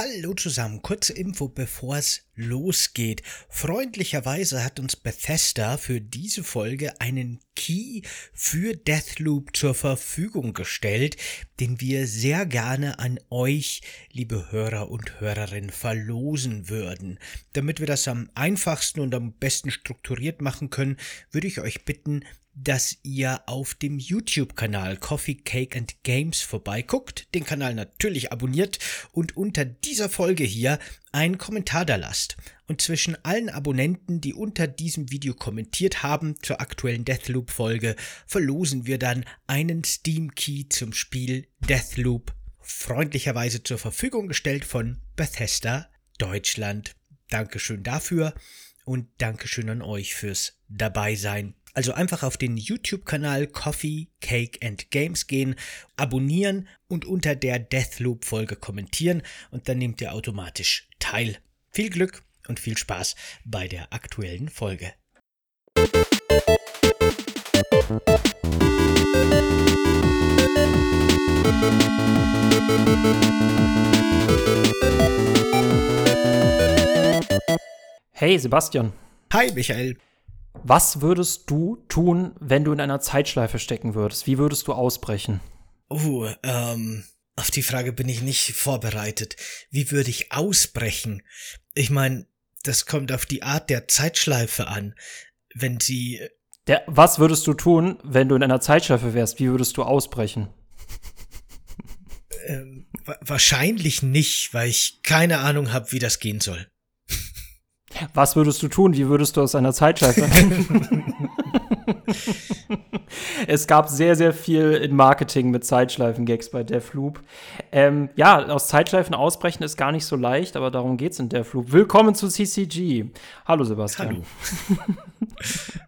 Hallo zusammen, kurze Info, bevor es losgeht. Freundlicherweise hat uns Bethesda für diese Folge einen Key für Deathloop zur Verfügung gestellt, den wir sehr gerne an euch, liebe Hörer und Hörerinnen, verlosen würden. Damit wir das am einfachsten und am besten strukturiert machen können, würde ich euch bitten, dass ihr auf dem YouTube-Kanal Coffee Cake and Games vorbeiguckt, den Kanal natürlich abonniert und unter dieser Folge hier einen Kommentar da lasst. Und zwischen allen Abonnenten, die unter diesem Video kommentiert haben zur aktuellen Deathloop-Folge, verlosen wir dann einen Steam-Key zum Spiel Deathloop, freundlicherweise zur Verfügung gestellt von Bethesda Deutschland. Dankeschön dafür und Dankeschön an euch fürs Dabeisein also einfach auf den YouTube-Kanal Coffee, Cake and Games gehen, abonnieren und unter der Deathloop-Folge kommentieren und dann nehmt ihr automatisch teil. Viel Glück und viel Spaß bei der aktuellen Folge. Hey Sebastian. Hi Michael. Was würdest du tun, wenn du in einer Zeitschleife stecken würdest? Wie würdest du ausbrechen? Oh, ähm, auf die Frage bin ich nicht vorbereitet. Wie würde ich ausbrechen? Ich meine, das kommt auf die Art der Zeitschleife an. Wenn sie. Der, was würdest du tun, wenn du in einer Zeitschleife wärst? Wie würdest du ausbrechen? Ähm, wahrscheinlich nicht, weil ich keine Ahnung habe, wie das gehen soll. Was würdest du tun? Wie würdest du aus einer Zeitschleife? es gab sehr, sehr viel in Marketing mit Zeitschleifen-Gags bei Deathloop. Ähm, ja, aus Zeitschleifen ausbrechen ist gar nicht so leicht, aber darum geht's in Deathloop. Willkommen zu CCG. Hallo Sebastian. Hallo.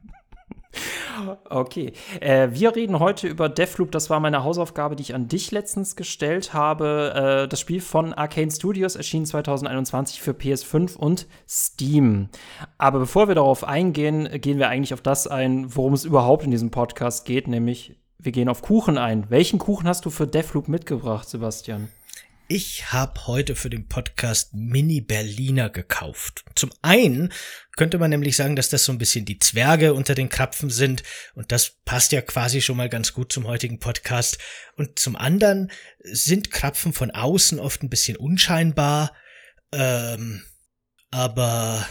Okay. Äh, wir reden heute über Deathloop. Das war meine Hausaufgabe, die ich an dich letztens gestellt habe. Äh, das Spiel von Arcane Studios erschien 2021 für PS5 und Steam. Aber bevor wir darauf eingehen, gehen wir eigentlich auf das ein, worum es überhaupt in diesem Podcast geht, nämlich wir gehen auf Kuchen ein. Welchen Kuchen hast du für Deathloop mitgebracht, Sebastian? Ich habe heute für den Podcast Mini Berliner gekauft. Zum einen könnte man nämlich sagen, dass das so ein bisschen die Zwerge unter den Krapfen sind und das passt ja quasi schon mal ganz gut zum heutigen Podcast. Und zum anderen sind Krapfen von außen oft ein bisschen unscheinbar, ähm, aber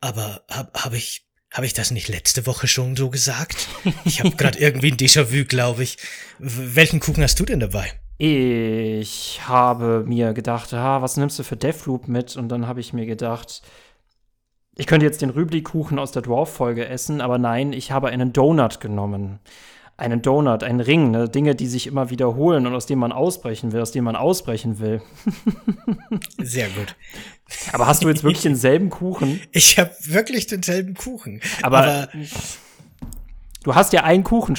aber habe hab ich habe ich das nicht letzte Woche schon so gesagt? Ich habe gerade irgendwie ein Déjà-vu, glaube ich. Welchen Kuchen hast du denn dabei? Ich habe mir gedacht, ah, was nimmst du für Deathloop mit? Und dann habe ich mir gedacht, ich könnte jetzt den Rübli-Kuchen aus der Dwarf-Folge essen, aber nein, ich habe einen Donut genommen. Einen Donut, einen Ring, ne? Dinge, die sich immer wiederholen und aus denen man ausbrechen will, aus denen man ausbrechen will. Sehr gut. Aber hast du jetzt wirklich denselben Kuchen? Ich habe wirklich denselben Kuchen. Aber, aber du hast ja einen Kuchen.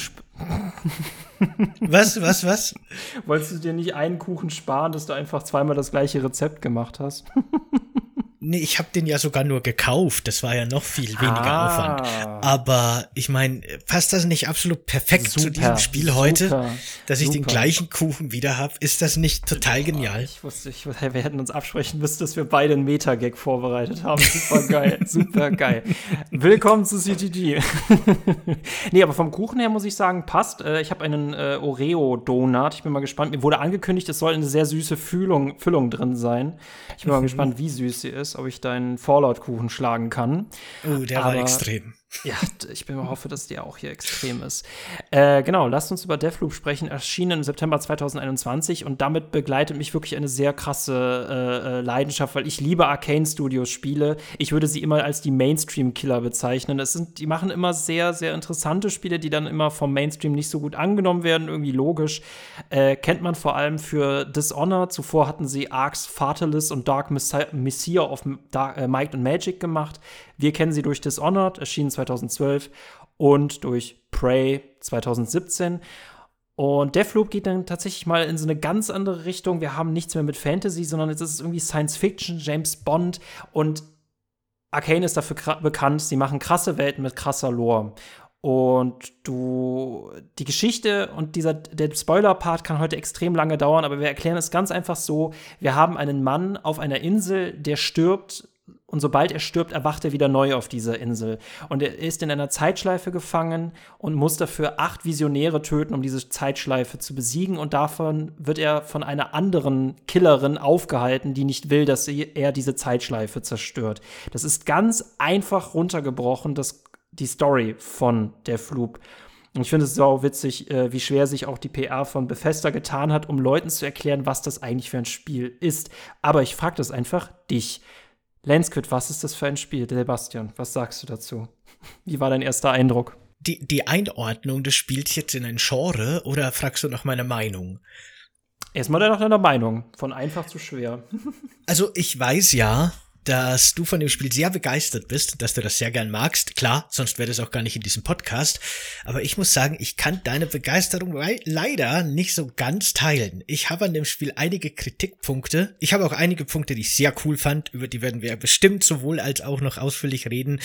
Was, was, was? Wolltest du dir nicht einen Kuchen sparen, dass du einfach zweimal das gleiche Rezept gemacht hast? Nee, ich habe den ja sogar nur gekauft. Das war ja noch viel weniger ah. Aufwand. Aber ich meine, passt das nicht absolut perfekt super, zu diesem Spiel super, heute, dass ich super. den gleichen Kuchen wieder habe? Ist das nicht total genial? Ich wusste, ich, wir hätten uns absprechen müssen, dass wir beide einen Meta-Gag vorbereitet haben. Super geil, super geil. Willkommen zu CTG. nee, aber vom Kuchen her muss ich sagen, passt. Äh, ich habe einen äh, Oreo-Donut. Ich bin mal gespannt. Mir wurde angekündigt, es soll eine sehr süße Füllung, Füllung drin sein. Ich bin mhm. mal gespannt, wie süß sie ist ob ich deinen Fallout-Kuchen schlagen kann. Oh, der Aber, war extrem. Ja, ich bin hoffe, dass der auch hier extrem ist. Äh, genau, lasst uns über Deathloop sprechen. Erschienen im September 2021 und damit begleitet mich wirklich eine sehr krasse äh, äh, Leidenschaft, weil ich liebe Arcane Studios Spiele. Ich würde sie immer als die Mainstream-Killer bezeichnen. Es sind, die machen immer sehr, sehr interessante Spiele, die dann immer vom Mainstream nicht so gut angenommen werden, irgendwie logisch. Äh, kennt man vor allem für Dishonored. Zuvor hatten sie Arcs Fatalis und Dark Messiah of Dark, äh, Might and Magic gemacht. Wir kennen sie durch Dishonored, erschienen 2012, und durch Prey 2017. Und Deathloop geht dann tatsächlich mal in so eine ganz andere Richtung. Wir haben nichts mehr mit Fantasy, sondern jetzt ist es irgendwie Science Fiction, James Bond und Arcane ist dafür bekannt, sie machen krasse Welten mit krasser Lore. Und du, die Geschichte und dieser, der Spoiler-Part kann heute extrem lange dauern, aber wir erklären es ganz einfach so. Wir haben einen Mann auf einer Insel, der stirbt und sobald er stirbt, erwacht er wieder neu auf dieser Insel. Und er ist in einer Zeitschleife gefangen und muss dafür acht Visionäre töten, um diese Zeitschleife zu besiegen. Und davon wird er von einer anderen Killerin aufgehalten, die nicht will, dass er diese Zeitschleife zerstört. Das ist ganz einfach runtergebrochen, das die Story von der Floop. Und ich finde es sau witzig, äh, wie schwer sich auch die PR von Bethesda getan hat, um Leuten zu erklären, was das eigentlich für ein Spiel ist. Aber ich frage das einfach dich. Landsquid, was ist das für ein Spiel? Sebastian, was sagst du dazu? Wie war dein erster Eindruck? Die, die Einordnung des Spiels jetzt in ein Genre oder fragst du nach meiner Meinung? Erstmal nach deiner Meinung. Von einfach zu schwer. also, ich weiß ja, dass du von dem Spiel sehr begeistert bist, dass du das sehr gern magst. Klar, sonst wäre das auch gar nicht in diesem Podcast. Aber ich muss sagen, ich kann deine Begeisterung leider nicht so ganz teilen. Ich habe an dem Spiel einige Kritikpunkte. Ich habe auch einige Punkte, die ich sehr cool fand. Über die werden wir bestimmt sowohl als auch noch ausführlich reden.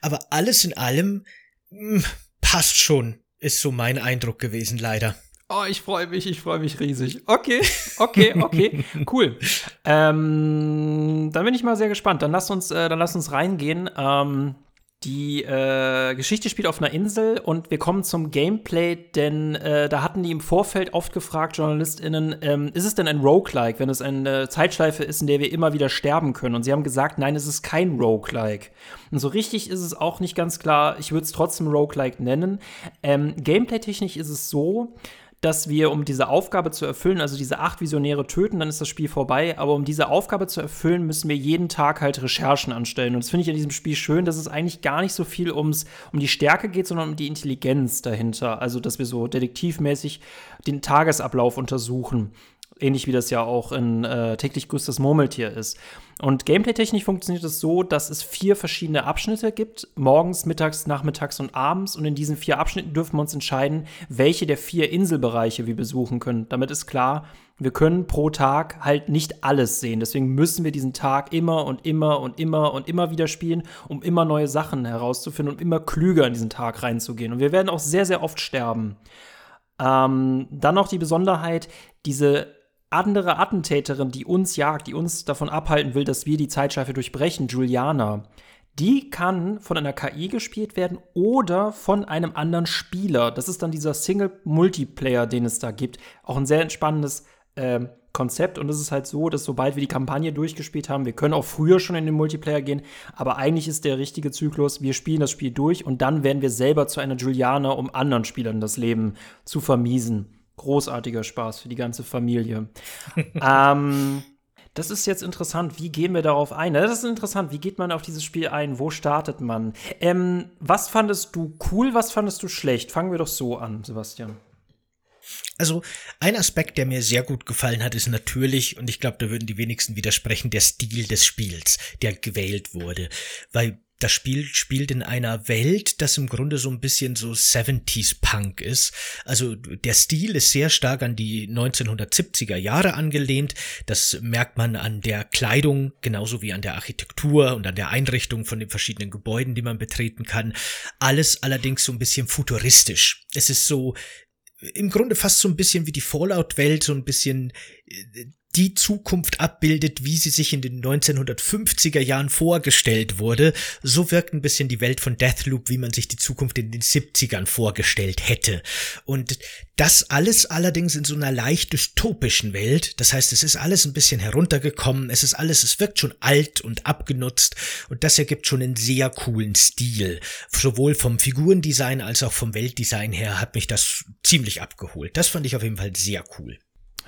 Aber alles in allem mh, hm, passt schon, ist so mein Eindruck gewesen, leider. Oh, ich freue mich, ich freue mich riesig. Okay, okay, okay, cool. Ähm, dann bin ich mal sehr gespannt. Dann lass uns, äh, dann lass uns reingehen. Ähm, die äh, Geschichte spielt auf einer Insel und wir kommen zum Gameplay, denn äh, da hatten die im Vorfeld oft gefragt, JournalistInnen, ähm, ist es denn ein Roguelike, wenn es eine Zeitschleife ist, in der wir immer wieder sterben können? Und sie haben gesagt, nein, es ist kein Roguelike. Und so richtig ist es auch nicht ganz klar, ich würde es trotzdem Roguelike nennen. Ähm, Gameplay-technisch ist es so, dass wir, um diese Aufgabe zu erfüllen, also diese acht Visionäre töten, dann ist das Spiel vorbei. Aber um diese Aufgabe zu erfüllen, müssen wir jeden Tag halt Recherchen anstellen. Und das finde ich in diesem Spiel schön, dass es eigentlich gar nicht so viel ums, um die Stärke geht, sondern um die Intelligenz dahinter. Also, dass wir so detektivmäßig den Tagesablauf untersuchen ähnlich wie das ja auch in äh, täglich grüßt Murmeltier ist. Und gameplay-technisch funktioniert es so, dass es vier verschiedene Abschnitte gibt: morgens, mittags, nachmittags und abends. Und in diesen vier Abschnitten dürfen wir uns entscheiden, welche der vier Inselbereiche wir besuchen können. Damit ist klar, wir können pro Tag halt nicht alles sehen. Deswegen müssen wir diesen Tag immer und immer und immer und immer wieder spielen, um immer neue Sachen herauszufinden und immer klüger in diesen Tag reinzugehen. Und wir werden auch sehr, sehr oft sterben. Ähm, dann noch die Besonderheit, diese andere Attentäterin, die uns jagt, die uns davon abhalten will, dass wir die Zeitschleife durchbrechen, Juliana, die kann von einer KI gespielt werden oder von einem anderen Spieler. Das ist dann dieser Single-Multiplayer, den es da gibt. Auch ein sehr entspannendes äh, Konzept. Und es ist halt so, dass sobald wir die Kampagne durchgespielt haben, wir können auch früher schon in den Multiplayer gehen, aber eigentlich ist der richtige Zyklus, wir spielen das Spiel durch und dann werden wir selber zu einer Juliana, um anderen Spielern das Leben zu vermiesen großartiger Spaß für die ganze Familie. ähm, das ist jetzt interessant. Wie gehen wir darauf ein? Das ist interessant. Wie geht man auf dieses Spiel ein? Wo startet man? Ähm, was fandest du cool? Was fandest du schlecht? Fangen wir doch so an, Sebastian. Also ein Aspekt, der mir sehr gut gefallen hat, ist natürlich, und ich glaube, da würden die wenigsten widersprechen, der Stil des Spiels, der gewählt wurde. Weil das Spiel spielt in einer Welt, das im Grunde so ein bisschen so 70s Punk ist. Also der Stil ist sehr stark an die 1970er Jahre angelehnt. Das merkt man an der Kleidung, genauso wie an der Architektur und an der Einrichtung von den verschiedenen Gebäuden, die man betreten kann. Alles allerdings so ein bisschen futuristisch. Es ist so im Grunde fast so ein bisschen wie die Fallout-Welt, so ein bisschen äh, die Zukunft abbildet, wie sie sich in den 1950er Jahren vorgestellt wurde, so wirkt ein bisschen die Welt von Deathloop, wie man sich die Zukunft in den 70ern vorgestellt hätte. Und das alles allerdings in so einer leicht dystopischen Welt. Das heißt, es ist alles ein bisschen heruntergekommen, es ist alles, es wirkt schon alt und abgenutzt und das ergibt schon einen sehr coolen Stil. Sowohl vom Figurendesign als auch vom Weltdesign her hat mich das ziemlich abgeholt. Das fand ich auf jeden Fall sehr cool.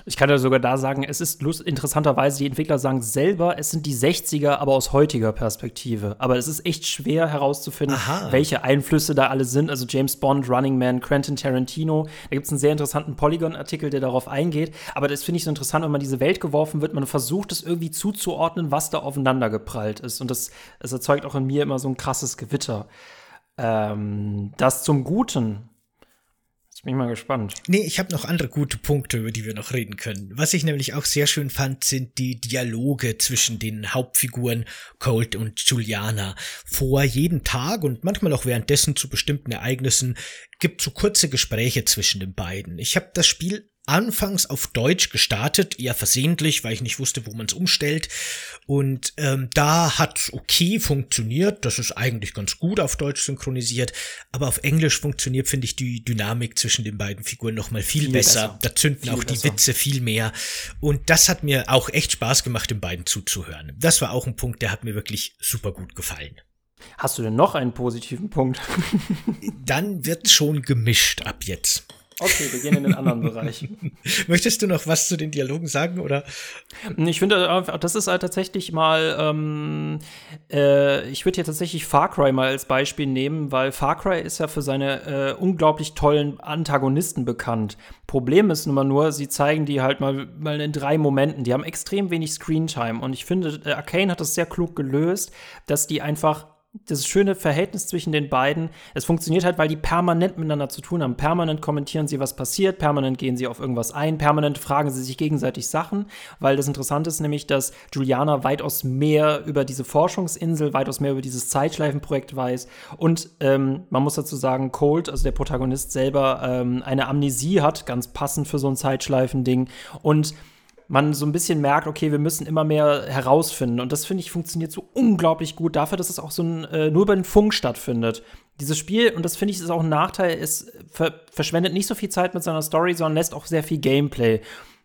Ich kann ja sogar da sagen, es ist lust interessanterweise, die Entwickler sagen selber, es sind die 60er, aber aus heutiger Perspektive. Aber es ist echt schwer herauszufinden, Aha. welche Einflüsse da alle sind. Also James Bond, Running Man, Quentin Tarantino. Da gibt es einen sehr interessanten Polygon-Artikel, der darauf eingeht. Aber das finde ich so interessant, wenn man diese Welt geworfen wird, man versucht es irgendwie zuzuordnen, was da aufeinander geprallt ist. Und das, das erzeugt auch in mir immer so ein krasses Gewitter. Ähm, das zum Guten Jetzt bin ich mal gespannt. Nee, ich habe noch andere gute Punkte, über die wir noch reden können. Was ich nämlich auch sehr schön fand, sind die Dialoge zwischen den Hauptfiguren Colt und Juliana. Vor jedem Tag und manchmal auch währenddessen zu bestimmten Ereignissen gibt so kurze Gespräche zwischen den beiden. Ich habe das Spiel anfangs auf Deutsch gestartet, eher versehentlich, weil ich nicht wusste, wo man es umstellt. Und ähm, da hat okay funktioniert. Das ist eigentlich ganz gut auf Deutsch synchronisiert. Aber auf Englisch funktioniert, finde ich, die Dynamik zwischen den beiden Figuren noch mal viel, viel besser. besser. Da zünden viel auch die besser. Witze viel mehr. Und das hat mir auch echt Spaß gemacht, den beiden zuzuhören. Das war auch ein Punkt, der hat mir wirklich super gut gefallen. Hast du denn noch einen positiven Punkt? Dann wird schon gemischt ab jetzt. Okay, wir gehen in den anderen Bereich. Möchtest du noch was zu den Dialogen sagen, oder? Ich finde, äh, das ist halt tatsächlich mal, ähm, äh, ich würde hier tatsächlich Far Cry mal als Beispiel nehmen, weil Far Cry ist ja für seine äh, unglaublich tollen Antagonisten bekannt. Problem ist nun mal nur, sie zeigen die halt mal, mal in drei Momenten. Die haben extrem wenig Screentime und ich finde, äh, Arcane hat das sehr klug gelöst, dass die einfach das schöne Verhältnis zwischen den beiden. Es funktioniert halt, weil die permanent miteinander zu tun haben. Permanent kommentieren sie, was passiert, permanent gehen sie auf irgendwas ein, permanent fragen sie sich gegenseitig Sachen, weil das Interessante ist nämlich, dass Juliana weitaus mehr über diese Forschungsinsel, weitaus mehr über dieses Zeitschleifenprojekt weiß und ähm, man muss dazu sagen, Cold, also der Protagonist selber, ähm, eine Amnesie hat, ganz passend für so ein Zeitschleifending und man so ein bisschen merkt, okay, wir müssen immer mehr herausfinden. Und das finde ich funktioniert so unglaublich gut dafür, dass es auch so ein, äh, nur über den Funk stattfindet. Dieses Spiel, und das finde ich ist auch ein Nachteil, es ver verschwendet nicht so viel Zeit mit seiner Story, sondern lässt auch sehr viel Gameplay.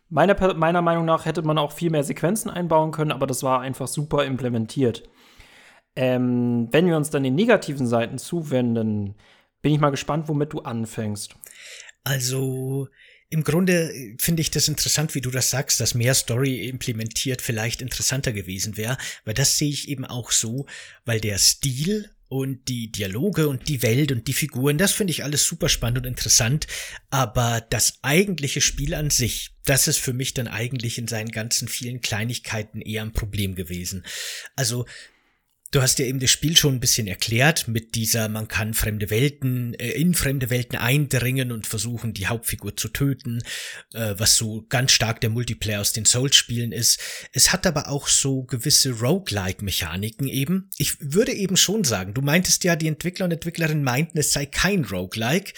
Meiner, meiner Meinung nach hätte man auch viel mehr Sequenzen einbauen können, aber das war einfach super implementiert. Ähm, wenn wir uns dann den negativen Seiten zuwenden, bin ich mal gespannt, womit du anfängst. Also, im Grunde äh, finde ich das interessant, wie du das sagst, dass mehr Story implementiert vielleicht interessanter gewesen wäre, weil das sehe ich eben auch so, weil der Stil und die Dialoge und die Welt und die Figuren, das finde ich alles super spannend und interessant, aber das eigentliche Spiel an sich, das ist für mich dann eigentlich in seinen ganzen vielen Kleinigkeiten eher ein Problem gewesen. Also Du hast ja eben das Spiel schon ein bisschen erklärt mit dieser, man kann fremde Welten, äh, in fremde Welten eindringen und versuchen, die Hauptfigur zu töten, äh, was so ganz stark der Multiplayer aus den Souls-Spielen ist. Es hat aber auch so gewisse Roguelike-Mechaniken eben. Ich würde eben schon sagen, du meintest ja, die Entwickler und Entwicklerinnen meinten, es sei kein Roguelike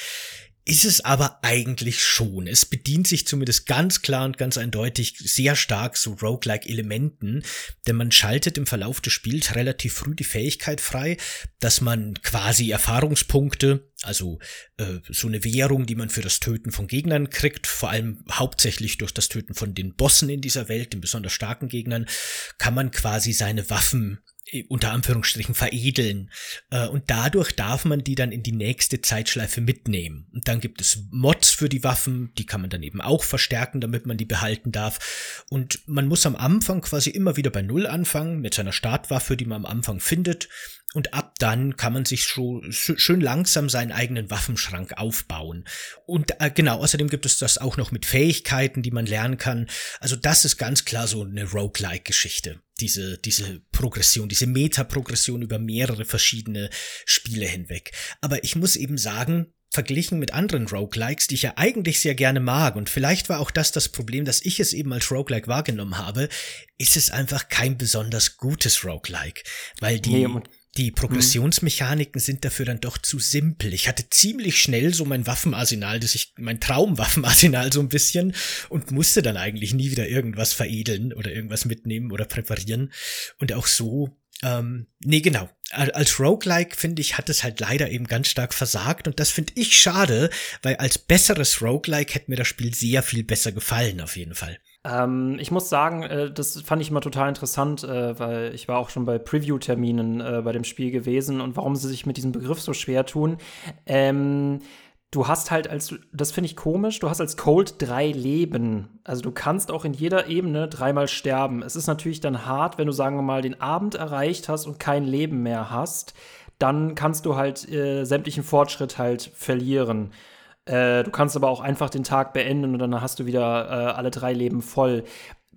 ist es aber eigentlich schon. Es bedient sich zumindest ganz klar und ganz eindeutig sehr stark so Roguelike-Elementen, denn man schaltet im Verlauf des Spiels relativ früh die Fähigkeit frei, dass man quasi Erfahrungspunkte, also äh, so eine Währung, die man für das Töten von Gegnern kriegt, vor allem hauptsächlich durch das Töten von den Bossen in dieser Welt, den besonders starken Gegnern, kann man quasi seine Waffen unter Anführungsstrichen veredeln. Äh, und dadurch darf man die dann in die nächste Zeitschleife mitnehmen. Und dann gibt es Mods für die Waffen, die kann man dann eben auch verstärken, damit man die behalten darf. Und man muss am Anfang quasi immer wieder bei Null anfangen, mit seiner Startwaffe, die man am Anfang findet. Und ab dann kann man sich schon schön langsam seinen eigenen Waffenschrank aufbauen. Und äh, genau, außerdem gibt es das auch noch mit Fähigkeiten, die man lernen kann. Also das ist ganz klar so eine Roguelike-Geschichte. Diese, diese Progression, diese Meta-Progression über mehrere verschiedene Spiele hinweg. Aber ich muss eben sagen, verglichen mit anderen Roguelikes, die ich ja eigentlich sehr gerne mag, und vielleicht war auch das das Problem, dass ich es eben als Roguelike wahrgenommen habe, ist es einfach kein besonders gutes Roguelike, weil die, nee, die Progressionsmechaniken sind dafür dann doch zu simpel. Ich hatte ziemlich schnell so mein Waffenarsenal, das ich, mein Traumwaffenarsenal so ein bisschen und musste dann eigentlich nie wieder irgendwas veredeln oder irgendwas mitnehmen oder präparieren. Und auch so, ähm, nee, genau. Als Roguelike, finde ich, hat es halt leider eben ganz stark versagt und das finde ich schade, weil als besseres Roguelike hätte mir das Spiel sehr viel besser gefallen, auf jeden Fall. Ähm, ich muss sagen, äh, das fand ich immer total interessant, äh, weil ich war auch schon bei Preview-Terminen äh, bei dem Spiel gewesen und warum sie sich mit diesem Begriff so schwer tun. Ähm, du hast halt als, das finde ich komisch, du hast als Cold drei Leben. Also du kannst auch in jeder Ebene dreimal sterben. Es ist natürlich dann hart, wenn du, sagen wir mal, den Abend erreicht hast und kein Leben mehr hast. Dann kannst du halt äh, sämtlichen Fortschritt halt verlieren. Äh, du kannst aber auch einfach den Tag beenden und dann hast du wieder äh, alle drei Leben voll.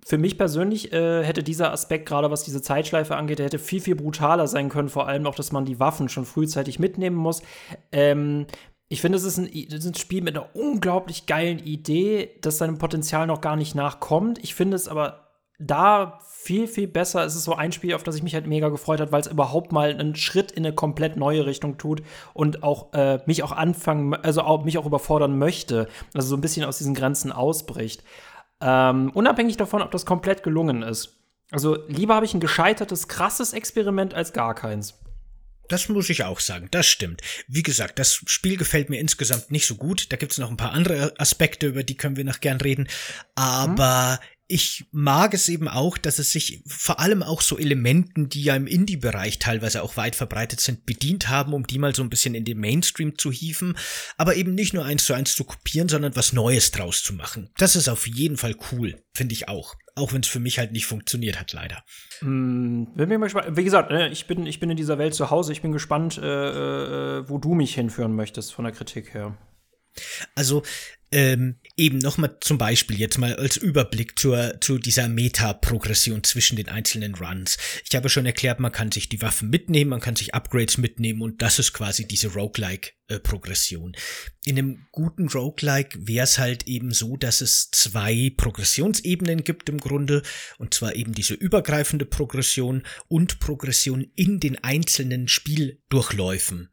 Für mich persönlich äh, hätte dieser Aspekt, gerade was diese Zeitschleife angeht, der hätte viel, viel brutaler sein können. Vor allem auch, dass man die Waffen schon frühzeitig mitnehmen muss. Ähm, Ich finde, es ist ist ein, Spiel mit einer unglaublich geilen Idee, das seinem Potenzial noch gar nicht nachkommt. Ich finde es aber da viel, viel besser. Es ist so ein Spiel, auf das ich mich halt mega gefreut habe, weil es überhaupt mal einen Schritt in eine komplett neue Richtung tut und auch äh, mich auch anfangen, also auch, mich auch überfordern möchte. Also so ein bisschen aus diesen Grenzen ausbricht. Ähm, unabhängig davon, ob das komplett gelungen ist. Also lieber habe ich ein gescheitertes, krasses Experiment als gar keins. Das muss ich auch sagen, das stimmt. Wie gesagt, das Spiel gefällt mir insgesamt nicht so gut. Da gibt es noch ein paar andere Aspekte, über die können wir noch gern reden. Aber hm? Ich mag es eben auch, dass es sich vor allem auch so Elementen, die ja im Indie-Bereich teilweise auch weit verbreitet sind, bedient haben, um die mal so ein bisschen in den Mainstream zu hieven, aber eben nicht nur eins zu eins zu kopieren, sondern was Neues draus zu machen. Das ist auf jeden Fall cool, finde ich auch. Auch wenn es für mich halt nicht funktioniert hat, leider. Mm, wie gesagt, ne, ich bin, ich bin in dieser Welt zu Hause. Ich bin gespannt, äh, äh, wo du mich hinführen möchtest von der Kritik her. Also ähm, eben nochmal zum Beispiel jetzt mal als Überblick zur, zu dieser Meta-Progression zwischen den einzelnen Runs. Ich habe schon erklärt, man kann sich die Waffen mitnehmen, man kann sich Upgrades mitnehmen und das ist quasi diese Roguelike-Progression. In einem guten Roguelike wäre es halt eben so, dass es zwei Progressionsebenen gibt im Grunde und zwar eben diese übergreifende Progression und Progression in den einzelnen Spieldurchläufen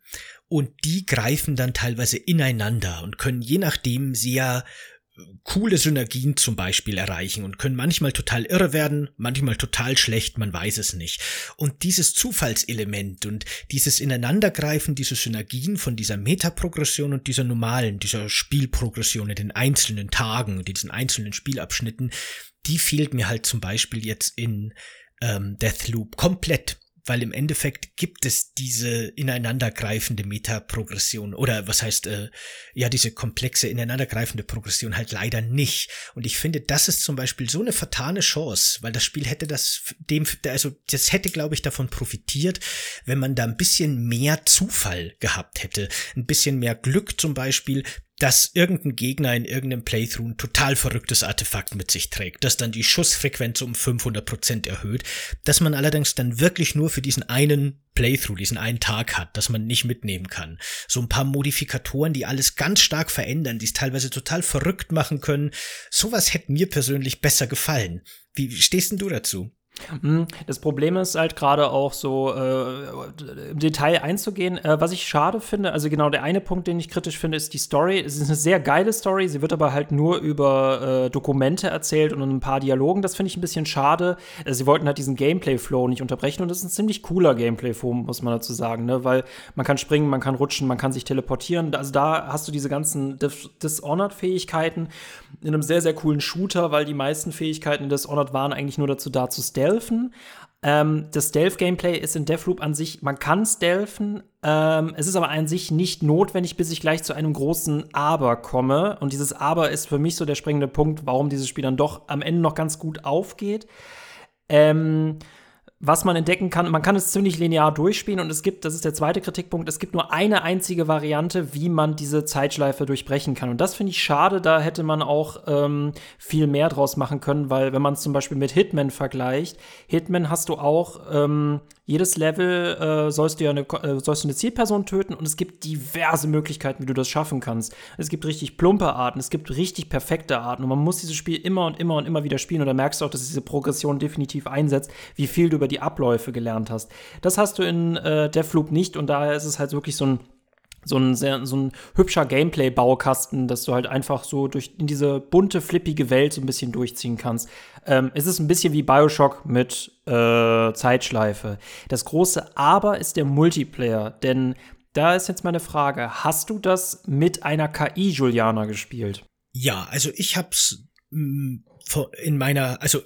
und die greifen dann teilweise ineinander und können je nachdem sehr äh, coole Synergien zum Beispiel erreichen und können manchmal total irre werden, manchmal total schlecht, man weiß es nicht. Und dieses Zufallselement und dieses Ineinandergreifen, diese Synergien von dieser Metaprogression und dieser normalen, dieser Spielprogression in den einzelnen Tagen und diesen einzelnen Spielabschnitten, die fehlt mir halt zum Beispiel jetzt in ähm, Deathloop komplett weil im Endeffekt gibt es diese ineinandergreifende Metaprogression oder was heißt äh, ja diese komplexe ineinandergreifende Progression halt leider nicht. Und ich finde, das ist zum Beispiel so eine vertane Chance, weil das Spiel hätte das dem also das hätte glaube ich davon profitiert, wenn man da ein bisschen mehr Zufall gehabt hätte, ein bisschen mehr Glück zum Beispiel dass irgendein Gegner in irgendeinem Playthrough ein total verrücktes Artefakt mit sich trägt, das dann die Schussfrequenz um 500 Prozent erhöht, dass man allerdings dann wirklich nur für diesen einen Playthrough, diesen einen Tag hat, dass man nicht mitnehmen kann. So ein paar Modifikatoren, die alles ganz stark verändern, die es teilweise total verrückt machen können. Sowas hätte mir persönlich besser gefallen. Wie stehst denn du dazu? Hm, das Problem ist halt gerade auch so äh, im Detail einzugehen. Äh, was ich schade finde, also genau der eine Punkt, den ich kritisch finde, ist die Story. Es ist eine sehr geile Story, sie wird aber halt nur über äh, Dokumente erzählt und ein paar Dialogen. Das finde ich ein bisschen schade. Äh, sie wollten halt diesen Gameplay-Flow nicht unterbrechen und das ist ein ziemlich cooler Gameplay-Flow, muss man dazu sagen, ne? weil man kann springen, man kann rutschen, man kann sich teleportieren. Also da hast du diese ganzen Dis Dishonored-Fähigkeiten in einem sehr, sehr coolen Shooter, weil die meisten Fähigkeiten in Dishonored waren eigentlich nur dazu da, zu stealthen. Ähm, das Stealth-Gameplay ist in Deathloop an sich, man kann stealthen, ähm, es ist aber an sich nicht notwendig, bis ich gleich zu einem großen Aber komme. Und dieses Aber ist für mich so der springende Punkt, warum dieses Spiel dann doch am Ende noch ganz gut aufgeht. Ähm, was man entdecken kann, man kann es ziemlich linear durchspielen und es gibt, das ist der zweite Kritikpunkt, es gibt nur eine einzige Variante, wie man diese Zeitschleife durchbrechen kann. Und das finde ich schade, da hätte man auch ähm, viel mehr draus machen können, weil wenn man es zum Beispiel mit Hitman vergleicht, Hitman hast du auch ähm, jedes Level äh, sollst du ja eine, äh, sollst du eine Zielperson töten und es gibt diverse Möglichkeiten, wie du das schaffen kannst. Es gibt richtig plumpe Arten, es gibt richtig perfekte Arten und man muss dieses Spiel immer und immer und immer wieder spielen und da merkst du auch, dass diese Progression definitiv einsetzt, wie viel du über die Abläufe gelernt hast. Das hast du in äh, Deathloop nicht und daher ist es halt wirklich so ein so ein sehr so ein hübscher Gameplay-Baukasten, dass du halt einfach so durch in diese bunte, flippige Welt so ein bisschen durchziehen kannst. Ähm, es ist ein bisschen wie Bioshock mit äh, Zeitschleife. Das große Aber ist der Multiplayer, denn da ist jetzt meine Frage: Hast du das mit einer KI, Juliana, gespielt? Ja, also ich hab's mm, in meiner, also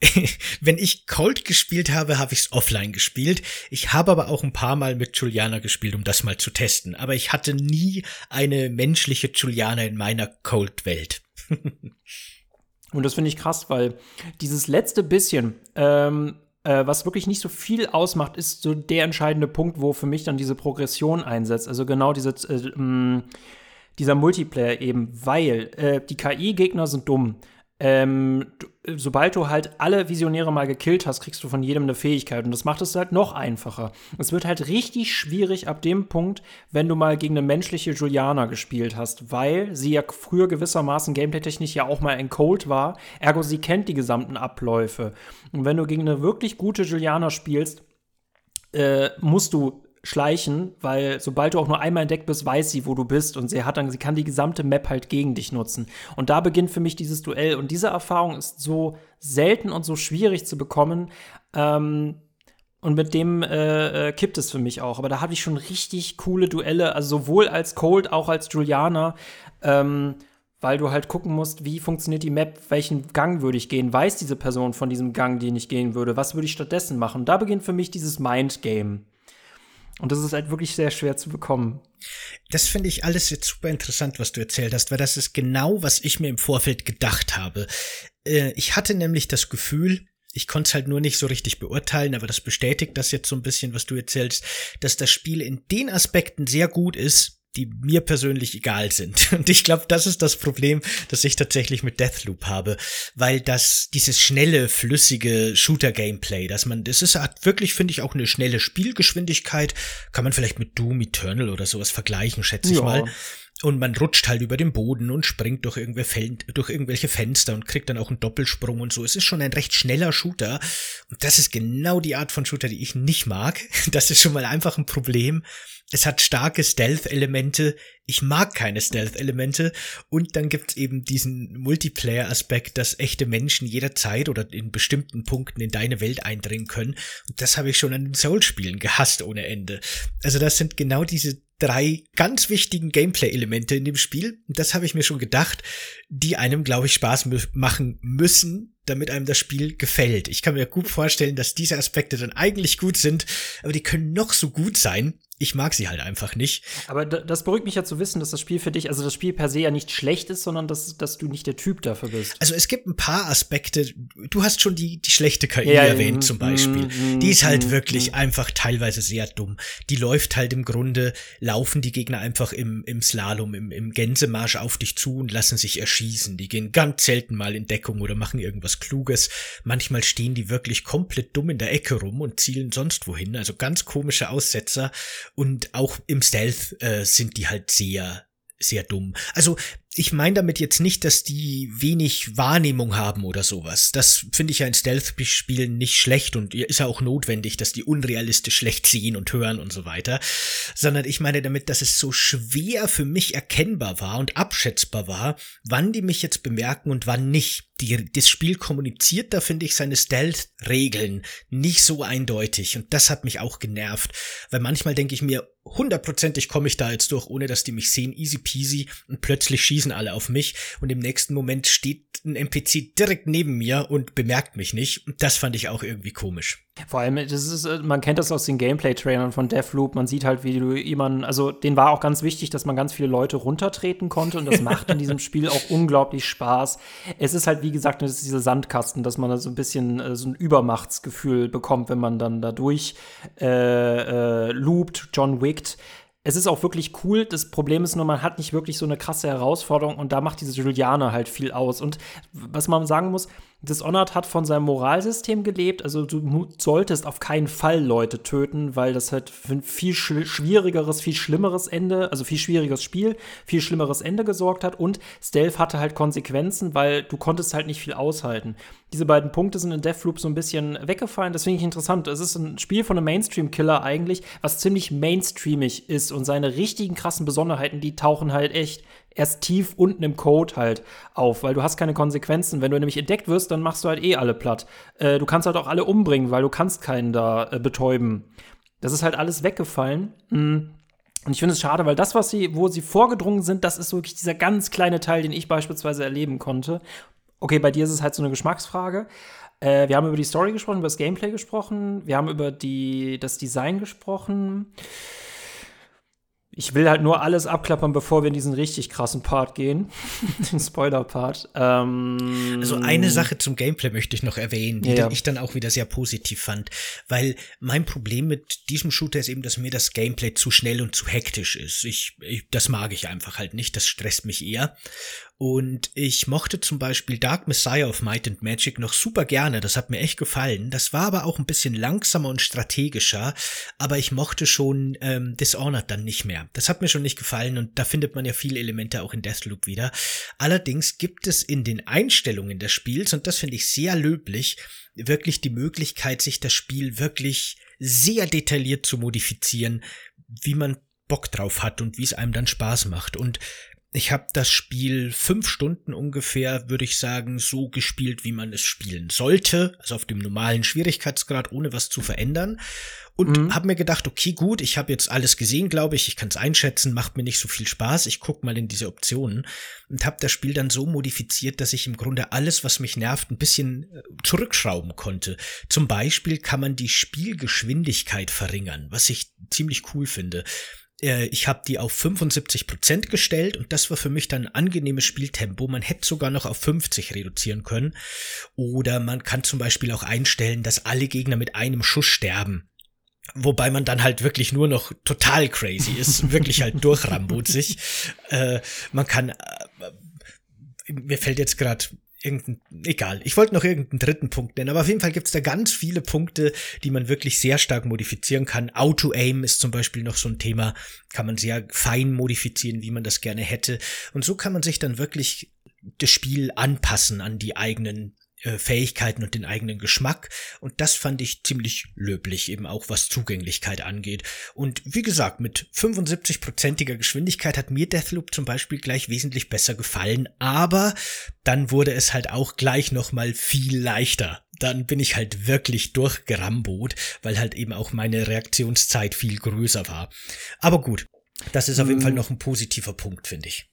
wenn ich Cold gespielt habe, habe ich es offline gespielt. Ich habe aber auch ein paar Mal mit Juliana gespielt, um das mal zu testen. Aber ich hatte nie eine menschliche Juliana in meiner Cold-Welt. Und das finde ich krass, weil dieses letzte bisschen, ähm, äh, was wirklich nicht so viel ausmacht, ist so der entscheidende Punkt, wo für mich dann diese Progression einsetzt. Also genau diese, äh, dieser Multiplayer eben, weil äh, die KI-Gegner sind dumm ähm, du, sobald du halt alle Visionäre mal gekillt hast, kriegst du von jedem eine Fähigkeit. Und das macht es halt noch einfacher. Es wird halt richtig schwierig ab dem Punkt, wenn du mal gegen eine menschliche Juliana gespielt hast, weil sie ja früher gewissermaßen gameplay-technisch ja auch mal in Cold war. Ergo, sie kennt die gesamten Abläufe. Und wenn du gegen eine wirklich gute Juliana spielst, äh, musst du schleichen, weil sobald du auch nur einmal entdeckt bist, weiß sie, wo du bist und sie hat dann, sie kann die gesamte Map halt gegen dich nutzen. Und da beginnt für mich dieses Duell und diese Erfahrung ist so selten und so schwierig zu bekommen. Ähm, und mit dem äh, äh, kippt es für mich auch. Aber da habe ich schon richtig coole Duelle, also sowohl als Cold, auch als Juliana. Ähm, weil du halt gucken musst, wie funktioniert die Map, welchen Gang würde ich gehen, weiß diese Person von diesem Gang, den ich gehen würde, was würde ich stattdessen machen. Da beginnt für mich dieses Mind-Game. Und das ist halt wirklich sehr schwer zu bekommen. Das finde ich alles jetzt super interessant, was du erzählt hast, weil das ist genau, was ich mir im Vorfeld gedacht habe. Äh, ich hatte nämlich das Gefühl, ich konnte es halt nur nicht so richtig beurteilen, aber das bestätigt das jetzt so ein bisschen, was du erzählst, dass das Spiel in den Aspekten sehr gut ist, die mir persönlich egal sind. Und ich glaube, das ist das Problem, das ich tatsächlich mit Deathloop habe, weil das dieses schnelle, flüssige Shooter-Gameplay, dass man, das ist hat wirklich, finde ich, auch eine schnelle Spielgeschwindigkeit, kann man vielleicht mit Doom Eternal oder sowas vergleichen, schätze ich ja. mal. Und man rutscht halt über den Boden und springt durch, durch irgendwelche Fenster und kriegt dann auch einen Doppelsprung und so. Es ist schon ein recht schneller Shooter. Und das ist genau die Art von Shooter, die ich nicht mag. Das ist schon mal einfach ein Problem. Es hat starke Stealth-Elemente. Ich mag keine Stealth-Elemente. Und dann gibt's eben diesen Multiplayer-Aspekt, dass echte Menschen jederzeit oder in bestimmten Punkten in deine Welt eindringen können. Und das habe ich schon an den Soul-Spielen gehasst ohne Ende. Also das sind genau diese drei ganz wichtigen Gameplay-Elemente in dem Spiel. Und das habe ich mir schon gedacht, die einem, glaube ich, Spaß machen müssen, damit einem das Spiel gefällt. Ich kann mir gut vorstellen, dass diese Aspekte dann eigentlich gut sind, aber die können noch so gut sein ich mag sie halt einfach nicht. Aber das beruhigt mich ja zu wissen, dass das Spiel für dich, also das Spiel per se ja nicht schlecht ist, sondern dass, dass du nicht der Typ dafür bist. Also es gibt ein paar Aspekte. Du hast schon die, die schlechte KI ja, erwähnt, zum Beispiel. Mm, die ist halt mm, wirklich mm. einfach teilweise sehr dumm. Die läuft halt im Grunde, laufen die Gegner einfach im, im Slalom, im, im Gänsemarsch auf dich zu und lassen sich erschießen. Die gehen ganz selten mal in Deckung oder machen irgendwas Kluges. Manchmal stehen die wirklich komplett dumm in der Ecke rum und zielen sonst wohin. Also ganz komische Aussetzer. Und auch im Stealth äh, sind die halt sehr, sehr dumm. Also ich meine damit jetzt nicht, dass die wenig Wahrnehmung haben oder sowas. Das finde ich ja in Stealth-Spielen nicht schlecht und ist ja auch notwendig, dass die unrealistisch schlecht sehen und hören und so weiter. Sondern ich meine damit, dass es so schwer für mich erkennbar war und abschätzbar war, wann die mich jetzt bemerken und wann nicht. Die, das Spiel kommuniziert da, finde ich, seine Stealth-Regeln nicht so eindeutig. Und das hat mich auch genervt. Weil manchmal denke ich mir, hundertprozentig komme ich da jetzt durch, ohne dass die mich sehen, easy peasy. Und plötzlich schießen alle auf mich und im nächsten Moment steht ein NPC direkt neben mir und bemerkt mich nicht. Und das fand ich auch irgendwie komisch. Vor allem, das ist, äh, man kennt das aus den Gameplay-Trailern von Deathloop. Man sieht halt, wie du jemanden, also den war auch ganz wichtig, dass man ganz viele Leute runtertreten konnte und das macht in diesem Spiel auch unglaublich Spaß. Es ist halt, wie gesagt, das ist dieser Sandkasten, dass man da so ein bisschen äh, so ein Übermachtsgefühl bekommt, wenn man dann dadurch äh, äh, loopt, John Wickt es ist auch wirklich cool. Das Problem ist nur, man hat nicht wirklich so eine krasse Herausforderung und da macht diese Juliane halt viel aus. Und was man sagen muss, Dishonored hat von seinem Moralsystem gelebt. Also du solltest auf keinen Fall Leute töten, weil das halt für ein viel schwierigeres, viel schlimmeres Ende, also viel schwierigeres Spiel, viel schlimmeres Ende gesorgt hat. Und Stealth hatte halt Konsequenzen, weil du konntest halt nicht viel aushalten. Diese beiden Punkte sind in Deathloop so ein bisschen weggefallen. Das finde ich interessant. Es ist ein Spiel von einem Mainstream-Killer eigentlich, was ziemlich mainstreamig ist und seine richtigen krassen Besonderheiten, die tauchen halt echt erst tief unten im Code halt auf, weil du hast keine Konsequenzen. Wenn du nämlich entdeckt wirst, dann machst du halt eh alle platt. Äh, du kannst halt auch alle umbringen, weil du kannst keinen da äh, betäuben. Das ist halt alles weggefallen. Mhm. Und ich finde es schade, weil das, was sie, wo sie vorgedrungen sind, das ist wirklich dieser ganz kleine Teil, den ich beispielsweise erleben konnte. Okay, bei dir ist es halt so eine Geschmacksfrage. Äh, wir haben über die Story gesprochen, über das Gameplay gesprochen, wir haben über die, das Design gesprochen. Ich will halt nur alles abklappern, bevor wir in diesen richtig krassen Part gehen. den Spoiler-Part. Ähm, also eine Sache zum Gameplay möchte ich noch erwähnen, die ja. ich dann auch wieder sehr positiv fand. Weil mein Problem mit diesem Shooter ist eben, dass mir das Gameplay zu schnell und zu hektisch ist. Ich, ich das mag ich einfach halt nicht. Das stresst mich eher. Und ich mochte zum Beispiel Dark Messiah of Might and Magic noch super gerne. Das hat mir echt gefallen. Das war aber auch ein bisschen langsamer und strategischer. Aber ich mochte schon ähm, Dishonored dann nicht mehr. Das hat mir schon nicht gefallen und da findet man ja viele Elemente auch in Deathloop wieder. Allerdings gibt es in den Einstellungen des Spiels, und das finde ich sehr löblich, wirklich die Möglichkeit, sich das Spiel wirklich sehr detailliert zu modifizieren, wie man Bock drauf hat und wie es einem dann Spaß macht. Und ich habe das Spiel fünf Stunden ungefähr, würde ich sagen, so gespielt, wie man es spielen sollte, also auf dem normalen Schwierigkeitsgrad, ohne was zu verändern. Und mhm. habe mir gedacht, okay, gut, ich habe jetzt alles gesehen, glaube ich, ich kann es einschätzen, macht mir nicht so viel Spaß, ich guck mal in diese Optionen und habe das Spiel dann so modifiziert, dass ich im Grunde alles, was mich nervt, ein bisschen äh, zurückschrauben konnte. Zum Beispiel kann man die Spielgeschwindigkeit verringern, was ich ziemlich cool finde. Äh, ich habe die auf 75 Prozent gestellt und das war für mich dann ein angenehmes Spieltempo. Man hätte sogar noch auf 50 reduzieren können. Oder man kann zum Beispiel auch einstellen, dass alle Gegner mit einem Schuss sterben. Wobei man dann halt wirklich nur noch total crazy ist, wirklich halt durchrambot sich. Äh, man kann, äh, mir fällt jetzt gerade irgendein, egal. Ich wollte noch irgendeinen dritten Punkt nennen, aber auf jeden Fall gibt es da ganz viele Punkte, die man wirklich sehr stark modifizieren kann. Auto-Aim ist zum Beispiel noch so ein Thema, kann man sehr fein modifizieren, wie man das gerne hätte. Und so kann man sich dann wirklich das Spiel anpassen an die eigenen Fähigkeiten und den eigenen Geschmack. Und das fand ich ziemlich löblich, eben auch was Zugänglichkeit angeht. Und wie gesagt, mit 75-prozentiger Geschwindigkeit hat mir Deathloop zum Beispiel gleich wesentlich besser gefallen, aber dann wurde es halt auch gleich nochmal viel leichter. Dann bin ich halt wirklich durchgerambot, weil halt eben auch meine Reaktionszeit viel größer war. Aber gut, das ist auf jeden Fall hm. noch ein positiver Punkt, finde ich.